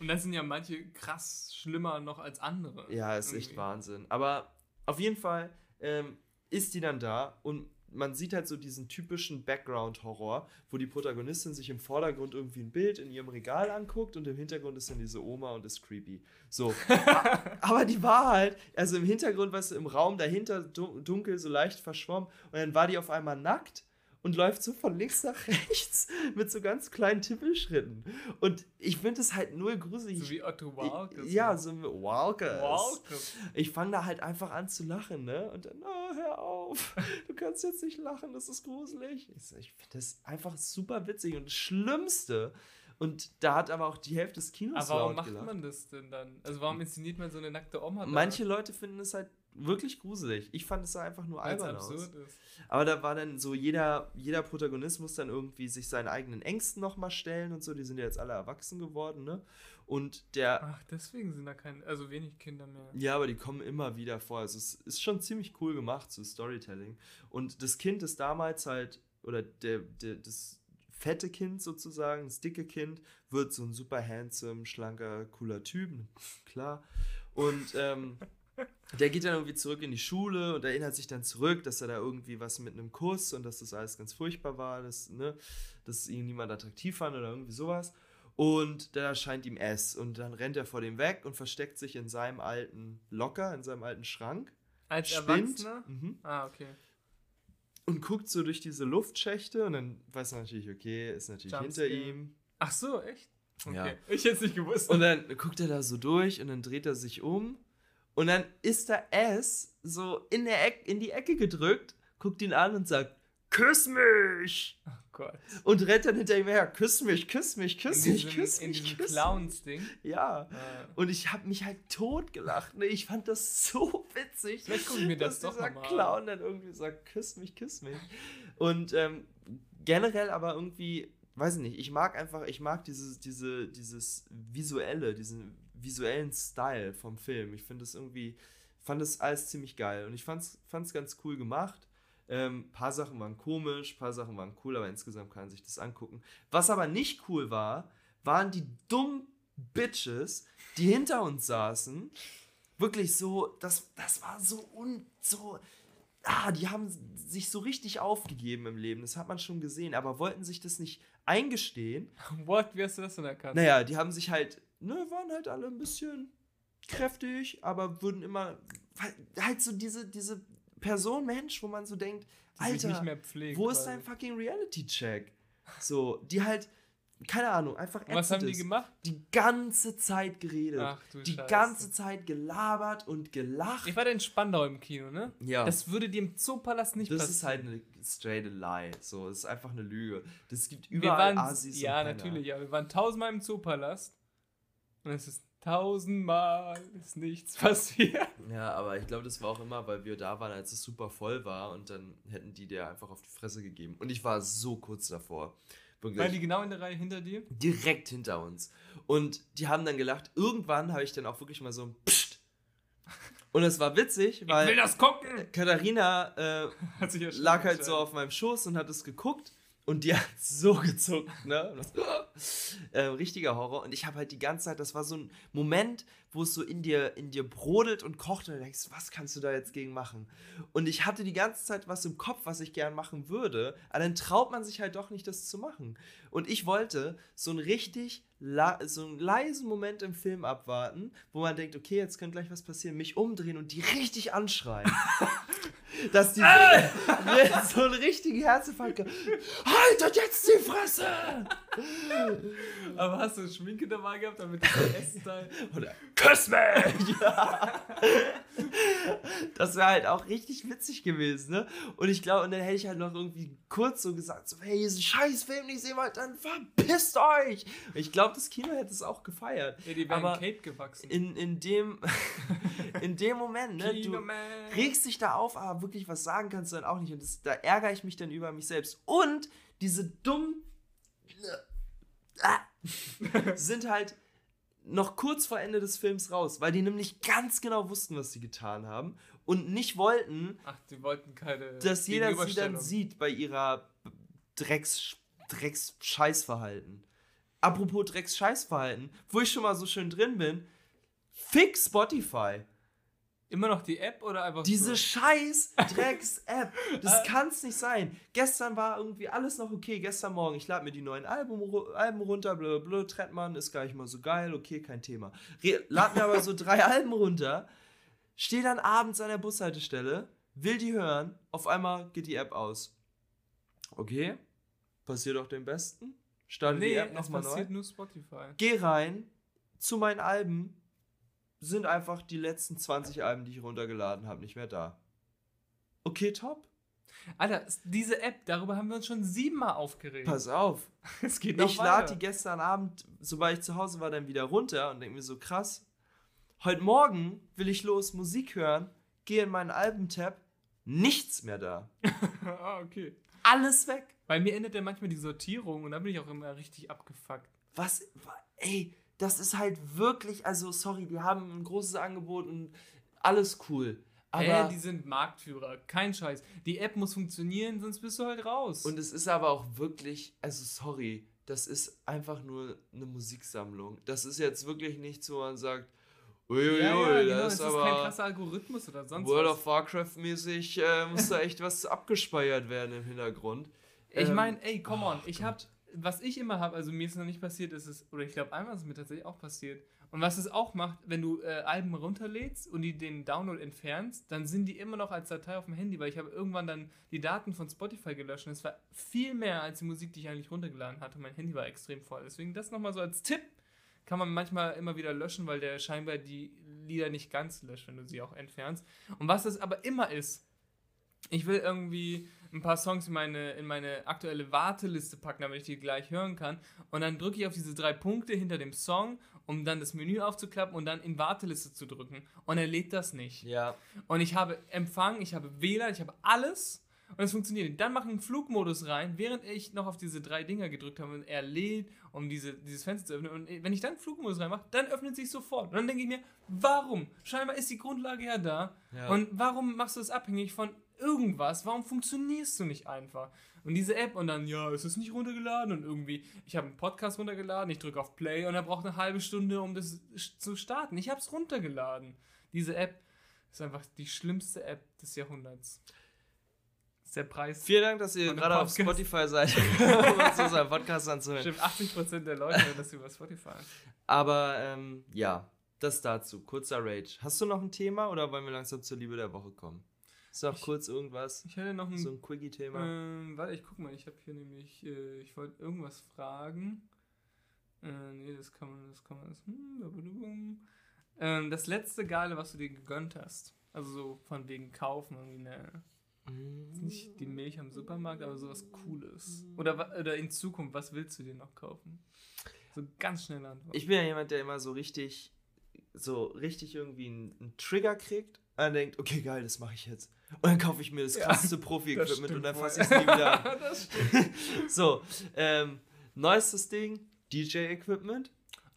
Und das sind ja manche krass schlimmer noch als andere. ja, ist echt Irgendwie. Wahnsinn. Aber auf jeden Fall ähm, ist die dann da und man sieht halt so diesen typischen Background-Horror, wo die Protagonistin sich im Vordergrund irgendwie ein Bild in ihrem Regal anguckt und im Hintergrund ist dann diese Oma und ist creepy. So. Aber die war halt, also im Hintergrund, weißt du, im Raum dahinter dun- dunkel, so leicht verschwommen und dann war die auf einmal nackt und läuft so von links nach rechts mit so ganz kleinen Tippelschritten. Und ich finde es halt null gruselig. So wie Otto Walkes. Ja, so ein Walkers. Walkes. Ich fange da halt einfach an zu lachen, ne? Und dann, oh, hör auf. Du kannst jetzt nicht lachen, das ist gruselig. Ich, so, ich finde das einfach super witzig. Und das Schlimmste, und da hat aber auch die Hälfte des Kinos Aber warum macht gelacht. man das denn dann? Also warum inszeniert man so eine nackte Oma da? Manche Leute finden es halt wirklich gruselig. Ich fand es sah einfach nur Weil's albern aus. ist. Aber da war dann so, jeder, jeder Protagonist muss dann irgendwie sich seinen eigenen Ängsten nochmal stellen und so. Die sind ja jetzt alle erwachsen geworden, ne? Und der, Ach, deswegen sind da keine, also wenig Kinder mehr. Ja, aber die kommen immer wieder vor. Also es ist schon ziemlich cool gemacht, so Storytelling. Und das Kind ist damals halt, oder der, der, das fette Kind sozusagen, das dicke Kind, wird so ein super handsome, schlanker, cooler Typ, klar. Und ähm, der geht dann irgendwie zurück in die Schule und erinnert sich dann zurück, dass er da irgendwie was mit einem Kuss und dass das alles ganz furchtbar war, dass, ne, dass ihn niemand attraktiv fand oder irgendwie sowas. Und da erscheint ihm S und dann rennt er vor dem weg und versteckt sich in seinem alten Locker, in seinem alten Schrank. Als spinnt, Erwachsener? mhm, Ah, okay. und guckt so durch diese Luftschächte und dann weiß er natürlich, okay, ist natürlich Jumpscare. hinter ihm. Ach so, echt? Okay. Ja. Ich hätte es nicht gewusst. Und dann guckt er da so durch und dann dreht er sich um und dann ist da S so in, der Eck, in die Ecke gedrückt, guckt ihn an und sagt, küss mich! oh Gott. Und rennt dann hinter ihm her, küss mich, küss mich, küss in mich, diesem, küss in mich, diesem küss mich. Clowns-Ding. Ja. Ah. Und ich habe mich halt tot gelacht. Ne? Ich fand das so witzig. Vielleicht gucken wir das dass doch dieser noch mal Clown dann irgendwie sagt, küss mich, küss mich. Und ähm, generell aber irgendwie, weiß ich nicht, ich mag einfach, ich mag dieses, diese, dieses visuelle, diesen visuellen Style vom Film. Ich finde es irgendwie, fand das alles ziemlich geil. Und ich fand es ganz cool gemacht. Ähm, paar Sachen waren komisch, paar Sachen waren cool, aber insgesamt kann man sich das angucken. Was aber nicht cool war, waren die dummen Bitches, die hinter uns saßen. Wirklich so, das, das war so un, so, ah, die haben sich so richtig aufgegeben im Leben, das hat man schon gesehen, aber wollten sich das nicht eingestehen. What? Wie hast du das denn erkannt? Naja, die haben sich halt, ne, waren halt alle ein bisschen kräftig, aber würden immer, halt so diese, diese Person Mensch, wo man so denkt, Die Alter, pflegen. wo ist dein fucking Reality-Check? So, die halt, keine Ahnung, einfach Was haben die gemacht? Die ganze Zeit geredet. Ach du die Scheiße. ganze Zeit gelabert und gelacht. Ich war da in Spandau im Kino, ne? ja. Das würde dir im Zoopalast nicht das passieren. ist halt eine straight lie. So, es ist einfach eine Lüge. Das gibt wir überall waren, Asis Ja, natürlich, ja. Wir waren tausendmal im Zoopalast. Und es ist tausendmal ist nichts passiert. Ja, aber ich glaube, das war auch immer, weil wir da waren, als es super voll war und dann hätten die dir einfach auf die Fresse gegeben. Und ich war so kurz davor. Wirklich. Waren die genau in der Reihe hinter dir? direkt hinter uns. Und die haben dann gelacht. Irgendwann habe ich dann auch wirklich mal so ein Psst. Und es war witzig, Ich will weil das gucken! Katharina äh, lag halt so auf meinem Schoß und hat es geguckt und die hat so gezuckt, ne? Das, äh, richtiger Horror. Und ich habe halt die ganze Zeit, das war so ein Moment, wo es so in dir, in dir brodelt und kocht und du denkst, was kannst du da jetzt gegen machen? Und ich hatte die ganze Zeit was im Kopf, was ich gern machen würde, aber dann traut man sich halt doch nicht, das zu machen. Und ich wollte so einen richtig, so einen leisen Moment im Film abwarten, wo man denkt, okay, jetzt könnte gleich was passieren, mich umdrehen und die richtig anschreien. Dass die mir so einen richtigen Herzinfarkt Haltet jetzt die Fresse! Aber hast du Schminke dabei gehabt, damit der S-Teil. Oder Küss mich! Ja. Das wäre halt auch richtig witzig gewesen, ne? Und ich glaube, und dann hätte ich halt noch irgendwie kurz so gesagt, so, hey, diesen scheiß Film nicht sehen wollt, dann verpisst euch! Und ich glaube, das Kino hätte es auch gefeiert. Ja, die wären Cape gewachsen. In, in, dem, in dem Moment, ne? Du regst dich da auf, aber wirklich was sagen kannst du dann auch nicht. Und das, da ärgere ich mich dann über mich selbst. Und diese dummen Ah. sind halt noch kurz vor Ende des Films raus, weil die nämlich ganz genau wussten, was sie getan haben und nicht wollten, Ach, die wollten keine. dass jeder sie dann sieht bei ihrer Drecks, Drecks Scheißverhalten. Apropos Drecks Scheißverhalten, wo ich schon mal so schön drin bin, fick Spotify. Immer noch die App oder einfach Diese so? scheiß Drecks-App. Das kann's nicht sein. Gestern war irgendwie alles noch okay. Gestern Morgen, ich lade mir die neuen Album, Alben runter, blablabla. Trettmann ist gar nicht mal so geil. Okay, kein Thema. Re lad mir aber so drei Alben runter. Stehe dann abends an der Bushaltestelle, will die hören. Auf einmal geht die App aus. Okay, passiert auch dem Besten. Starte die Nee, App es nochmal neu passiert nur Spotify. geh rein zu meinen Alben, sind einfach die letzten 20 Alben, die ich runtergeladen habe, nicht mehr da. Okay, top. Alter, diese App, darüber haben wir uns schon siebenmal aufgeregt. Pass auf. es geht noch Ich lade die gestern Abend, sobald ich zu Hause war, dann wieder runter und denke mir so krass. Heute Morgen will ich los Musik hören, gehe in meinen Albentab, nichts mehr da. ah, okay. Alles weg. Bei mir endet ja manchmal die Sortierung und da bin ich auch immer richtig abgefuckt. Was, ey, das ist halt wirklich, also sorry, die haben ein großes Angebot und alles cool. Aber Aber die sind Marktführer, kein Scheiß. Die App muss funktionieren, sonst bist du halt raus. Und es ist aber auch wirklich, also sorry, das ist einfach nur eine Musiksammlung. Das ist jetzt wirklich nicht so, man sagt, uiuiui, ja, ja, genau, das es ist ist kein aber krasser Algorithmus oder sonst World was. of Warcraft mäßig, äh, muss da echt was abgespeichert werden im Hintergrund. Ich Ähm, meine, ey, come on, oh ich hab, was ich immer habe, also mir ist noch nicht passiert, ist es, oder ich glaube einmal ist es mir tatsächlich auch passiert. Und was es auch macht, wenn du äh, Alben runterlädst und die den Download entfernst, dann sind die immer noch als Datei auf dem Handy, weil ich habe irgendwann dann die Daten von Spotify gelöscht und es war viel mehr als die Musik, die ich eigentlich runtergeladen hatte. Mein Handy war extrem voll. Deswegen das nochmal so als Tipp. Kann man manchmal immer wieder löschen, weil der scheinbar die Lieder nicht ganz löscht, wenn du sie auch entfernst. Und was es aber immer ist, ich will irgendwie ein paar Songs in meine, in meine aktuelle Warteliste packen, damit ich die gleich hören kann. Und dann drücke ich auf diese drei Punkte hinter dem Song, um dann das Menü aufzuklappen und dann in Warteliste zu drücken. Und er lädt das nicht. Ja, Und ich habe Empfang, ich habe WLAN, ich habe alles. Und es funktioniert. nicht. Dann mache ich einen Flugmodus rein, während ich noch auf diese drei Dinger gedrückt habe und er lädt, um diese, dieses Fenster zu öffnen. Und wenn ich dann Flugmodus reinmache, dann öffnet sich sofort. Und dann denke ich mir, warum? Scheinbar ist die Grundlage ja da. Ja. Und warum machst du es abhängig von irgendwas? Warum funktionierst du nicht einfach? Und diese App und dann, ja, es ist nicht runtergeladen und irgendwie, ich habe einen Podcast runtergeladen, ich drücke auf Play und er braucht eine halbe Stunde, um das zu starten. Ich habe es runtergeladen. Diese App ist einfach die schlimmste App des Jahrhunderts. Das ist der Preis. vielen Dank, dass ihr gerade auf. Spotify seid, um uns unseren Podcast anzuhören. Stimmt, 80% der Leute hören das über Spotify. Aber ähm, ja, das dazu. Kurzer Rage. Hast du noch ein Thema oder wollen wir langsam zur Liebe der Woche kommen? Noch Ich- kurz irgendwas? Ich hätte noch ein So ein Quickie-Thema? Ähm, warte, ich guck mal, ich habe hier nämlich, äh, ich wollte irgendwas fragen. Äh, nee, das kann man, das kann man, das, hm, ähm, das letzte Geile, was du dir gegönnt hast. Also so von wegen kaufen, irgendwie eine, nicht die Milch am Supermarkt, aber sowas Cooles. Oder, oder in Zukunft, was willst du dir noch kaufen? So ganz schnelle Antwort. Ich bin ja jemand, der immer so richtig, so richtig irgendwie einen, einen Trigger kriegt und dann denkt, okay, geil, das mache ich jetzt. Und dann kaufe ich mir das Ja, krasseste Das Profi-Equipment und dann fasse ich es nie wieder an. So, ähm, neuestes Ding, DJ-Equipment.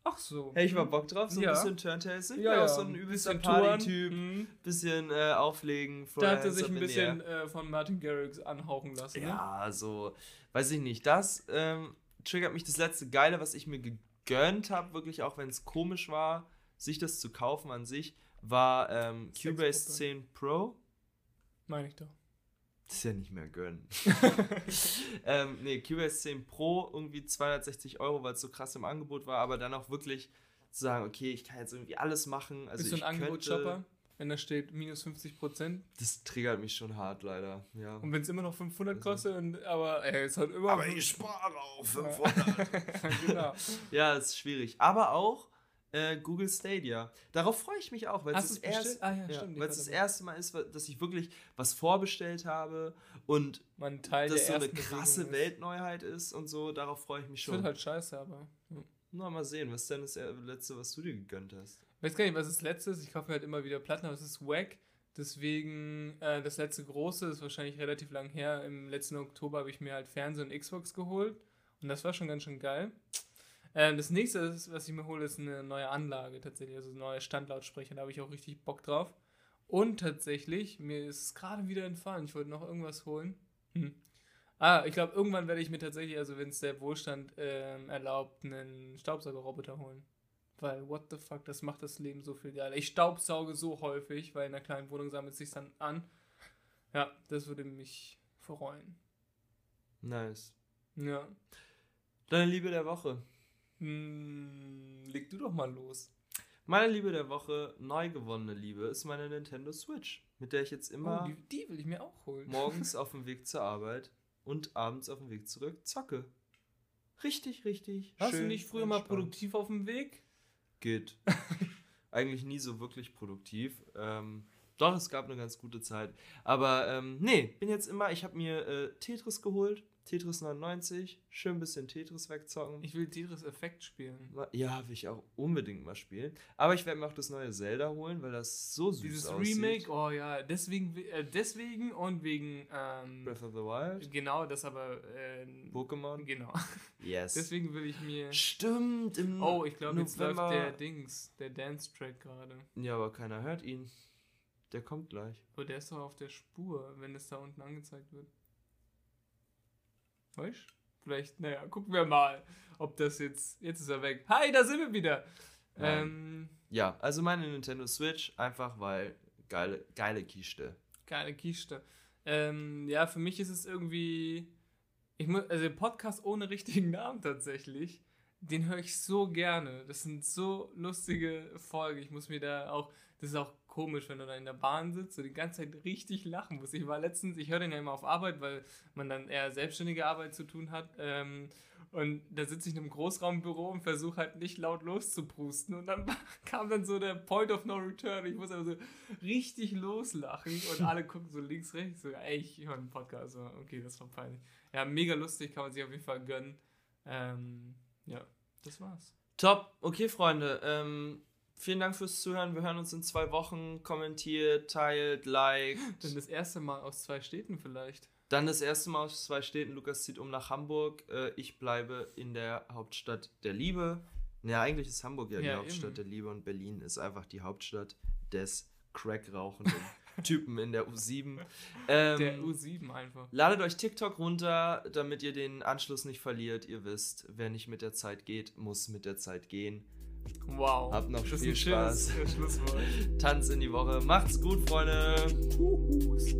Ach so. Hey, ich war Bock drauf, so ein Ja. bisschen Turntables. Ich ja, ja, auch so ein übelster. Party-Typ. Mhm. Bisschen äh, auflegen. Da hat er sich ein bisschen äh, von Martin Garrix anhauchen lassen. Ne? Ja, so, weiß ich nicht. Das ähm, triggert mich das letzte Geile, was ich mir gegönnt habe, wirklich auch wenn es komisch war, sich das zu kaufen an sich, war ähm, Cubase Sexpuppe. 10 Pro. Meine ich doch. Das ist ja nicht mehr gönnen. ähm, nee, Cubase 10 Pro, irgendwie 260 Euro, weil es so krass im Angebot war, aber dann auch wirklich zu sagen, okay, ich kann jetzt irgendwie alles machen. Also Bist du ein könnte, Wenn da steht minus 50 Prozent. das triggert mich schon hart, leider. Ja. Und wenn es immer noch 500 Also- kostet, und, aber ey, es hat immer. Aber ich spare auf 500. genau. Ja, ist schwierig. Aber auch äh, Google Stadia. Darauf freue ich mich auch, weil es das, erst? Ah ja, ja, weil das erste Mal ist, dass ich wirklich was vorbestellt habe und das der so eine krasse Bewegung. Weltneuheit ist und so. Darauf freue ich mich Es wird schon. halt scheiße, aber. Ja. Na, mal sehen, was ist denn das letzte, was du dir gegönnt hast? Ich weiß gar nicht, was das letzte ist. Ich kaufe halt immer wieder Platten, aber es ist wack. Deswegen, äh, das letzte große ist wahrscheinlich relativ lang her. Im letzten Oktober habe ich mir halt Fernseher und Xbox geholt. Und das war schon ganz schön geil. Ähm, das nächste, ist, was ich mir hole, ist eine neue Anlage tatsächlich. Also ein neuer Standlautsprecher. Da habe ich auch richtig Bock drauf. Und tatsächlich, mir ist es gerade wieder entfallen. Ich wollte noch irgendwas holen. Hm. Ah, ich glaube, irgendwann werde ich mir tatsächlich, also wenn es der Wohlstand ähm, erlaubt, einen Staubsaugerroboter holen. Weil, what the fuck, das macht das Leben so viel geiler. Ich staubsauge so häufig, weil in einer kleinen Wohnung sammelt es sich dann an. Ja, das würde mich freuen. Nice. Ja. Deine Liebe der Woche. Hm, leg du doch mal los. Meine Liebe der Woche, neu gewonnene Liebe, ist meine Nintendo Switch, mit der ich jetzt immer oh, die, die will ich mir auch holen. morgens auf dem Weg zur Arbeit und abends auf dem Weg zurück zocke. Richtig, richtig. Warst du nicht früher mal produktiv auf dem Weg? Geht. Eigentlich nie so wirklich produktiv. Ähm, doch, es gab eine ganz gute Zeit. Aber ähm, nee, bin jetzt immer, ich habe mir äh, Tetris geholt. Tetris 99. Schön ein bisschen Tetris wegzocken. Ich will Tetris Effekt spielen. ja, will ich auch unbedingt mal spielen. Aber ich werde mir auch das neue Zelda holen, weil das so süß Dieses aussieht. Remake, oh ja, deswegen, äh, deswegen und wegen, ähm, Breath of the Wild. genau, das aber, äh, Pokémon. genau. Yes. Deswegen will ich mir, Stimmt, im oh, ich glaube, jetzt läuft der Dings, der Dance-Track gerade. Ja, aber keiner hört ihn. Der kommt gleich. Oh, der ist doch auf der Spur, wenn es da unten angezeigt wird. Weißt Vielleicht, naja, gucken wir mal, ob das jetzt, jetzt ist er weg. Hi, da sind wir wieder. Ähm, Ja, also meine Nintendo Switch, einfach weil geile, geile Kiste. Geile Kiste. Ähm, ja, für mich ist es irgendwie. Ich muss, also Podcast ohne richtigen Namen tatsächlich. Den höre ich so gerne. Das sind so lustige Folgen. Ich muss mir da auch. Das ist auch komisch, wenn du da in der Bahn sitzt und die ganze Zeit richtig lachen musst. Ich war letztens, ich höre den ja immer auf Arbeit, weil man dann eher selbstständige Arbeit zu tun hat. Ähm, und da sitze ich in einem Großraumbüro und versuche halt nicht laut loszuprusten. Und dann kam dann so der Point of No Return. Ich muss aber so richtig loslachen und alle gucken so links, rechts. So, ey, ich höre einen Podcast. So, Okay, das war peinlich. Ja, mega lustig, kann man sich auf jeden Fall gönnen. Ähm, ja, das war's. Top. Okay, Freunde. Ähm, vielen Dank fürs Zuhören. Wir hören uns in zwei Wochen. Kommentiert, teilt, liked. Dann das erste Mal aus zwei Städten vielleicht. Dann das erste Mal aus zwei Städten. Lukas zieht um nach Hamburg. Äh, ich bleibe in der Hauptstadt der Liebe. Ja, eigentlich ist Hamburg ja, die Ja, Hauptstadt eben. der Liebe und Berlin ist einfach die Hauptstadt des Crack-rauchenden Typen in der U7. Ähm, Der U7 einfach. Ladet euch TikTok runter, damit ihr den Anschluss nicht verliert. Ihr wisst, wer nicht mit der Zeit geht, muss mit der Zeit gehen. Wow. Habt noch das viel Spaß. Tanz in die Woche. Macht's gut, Freunde. Tschüss.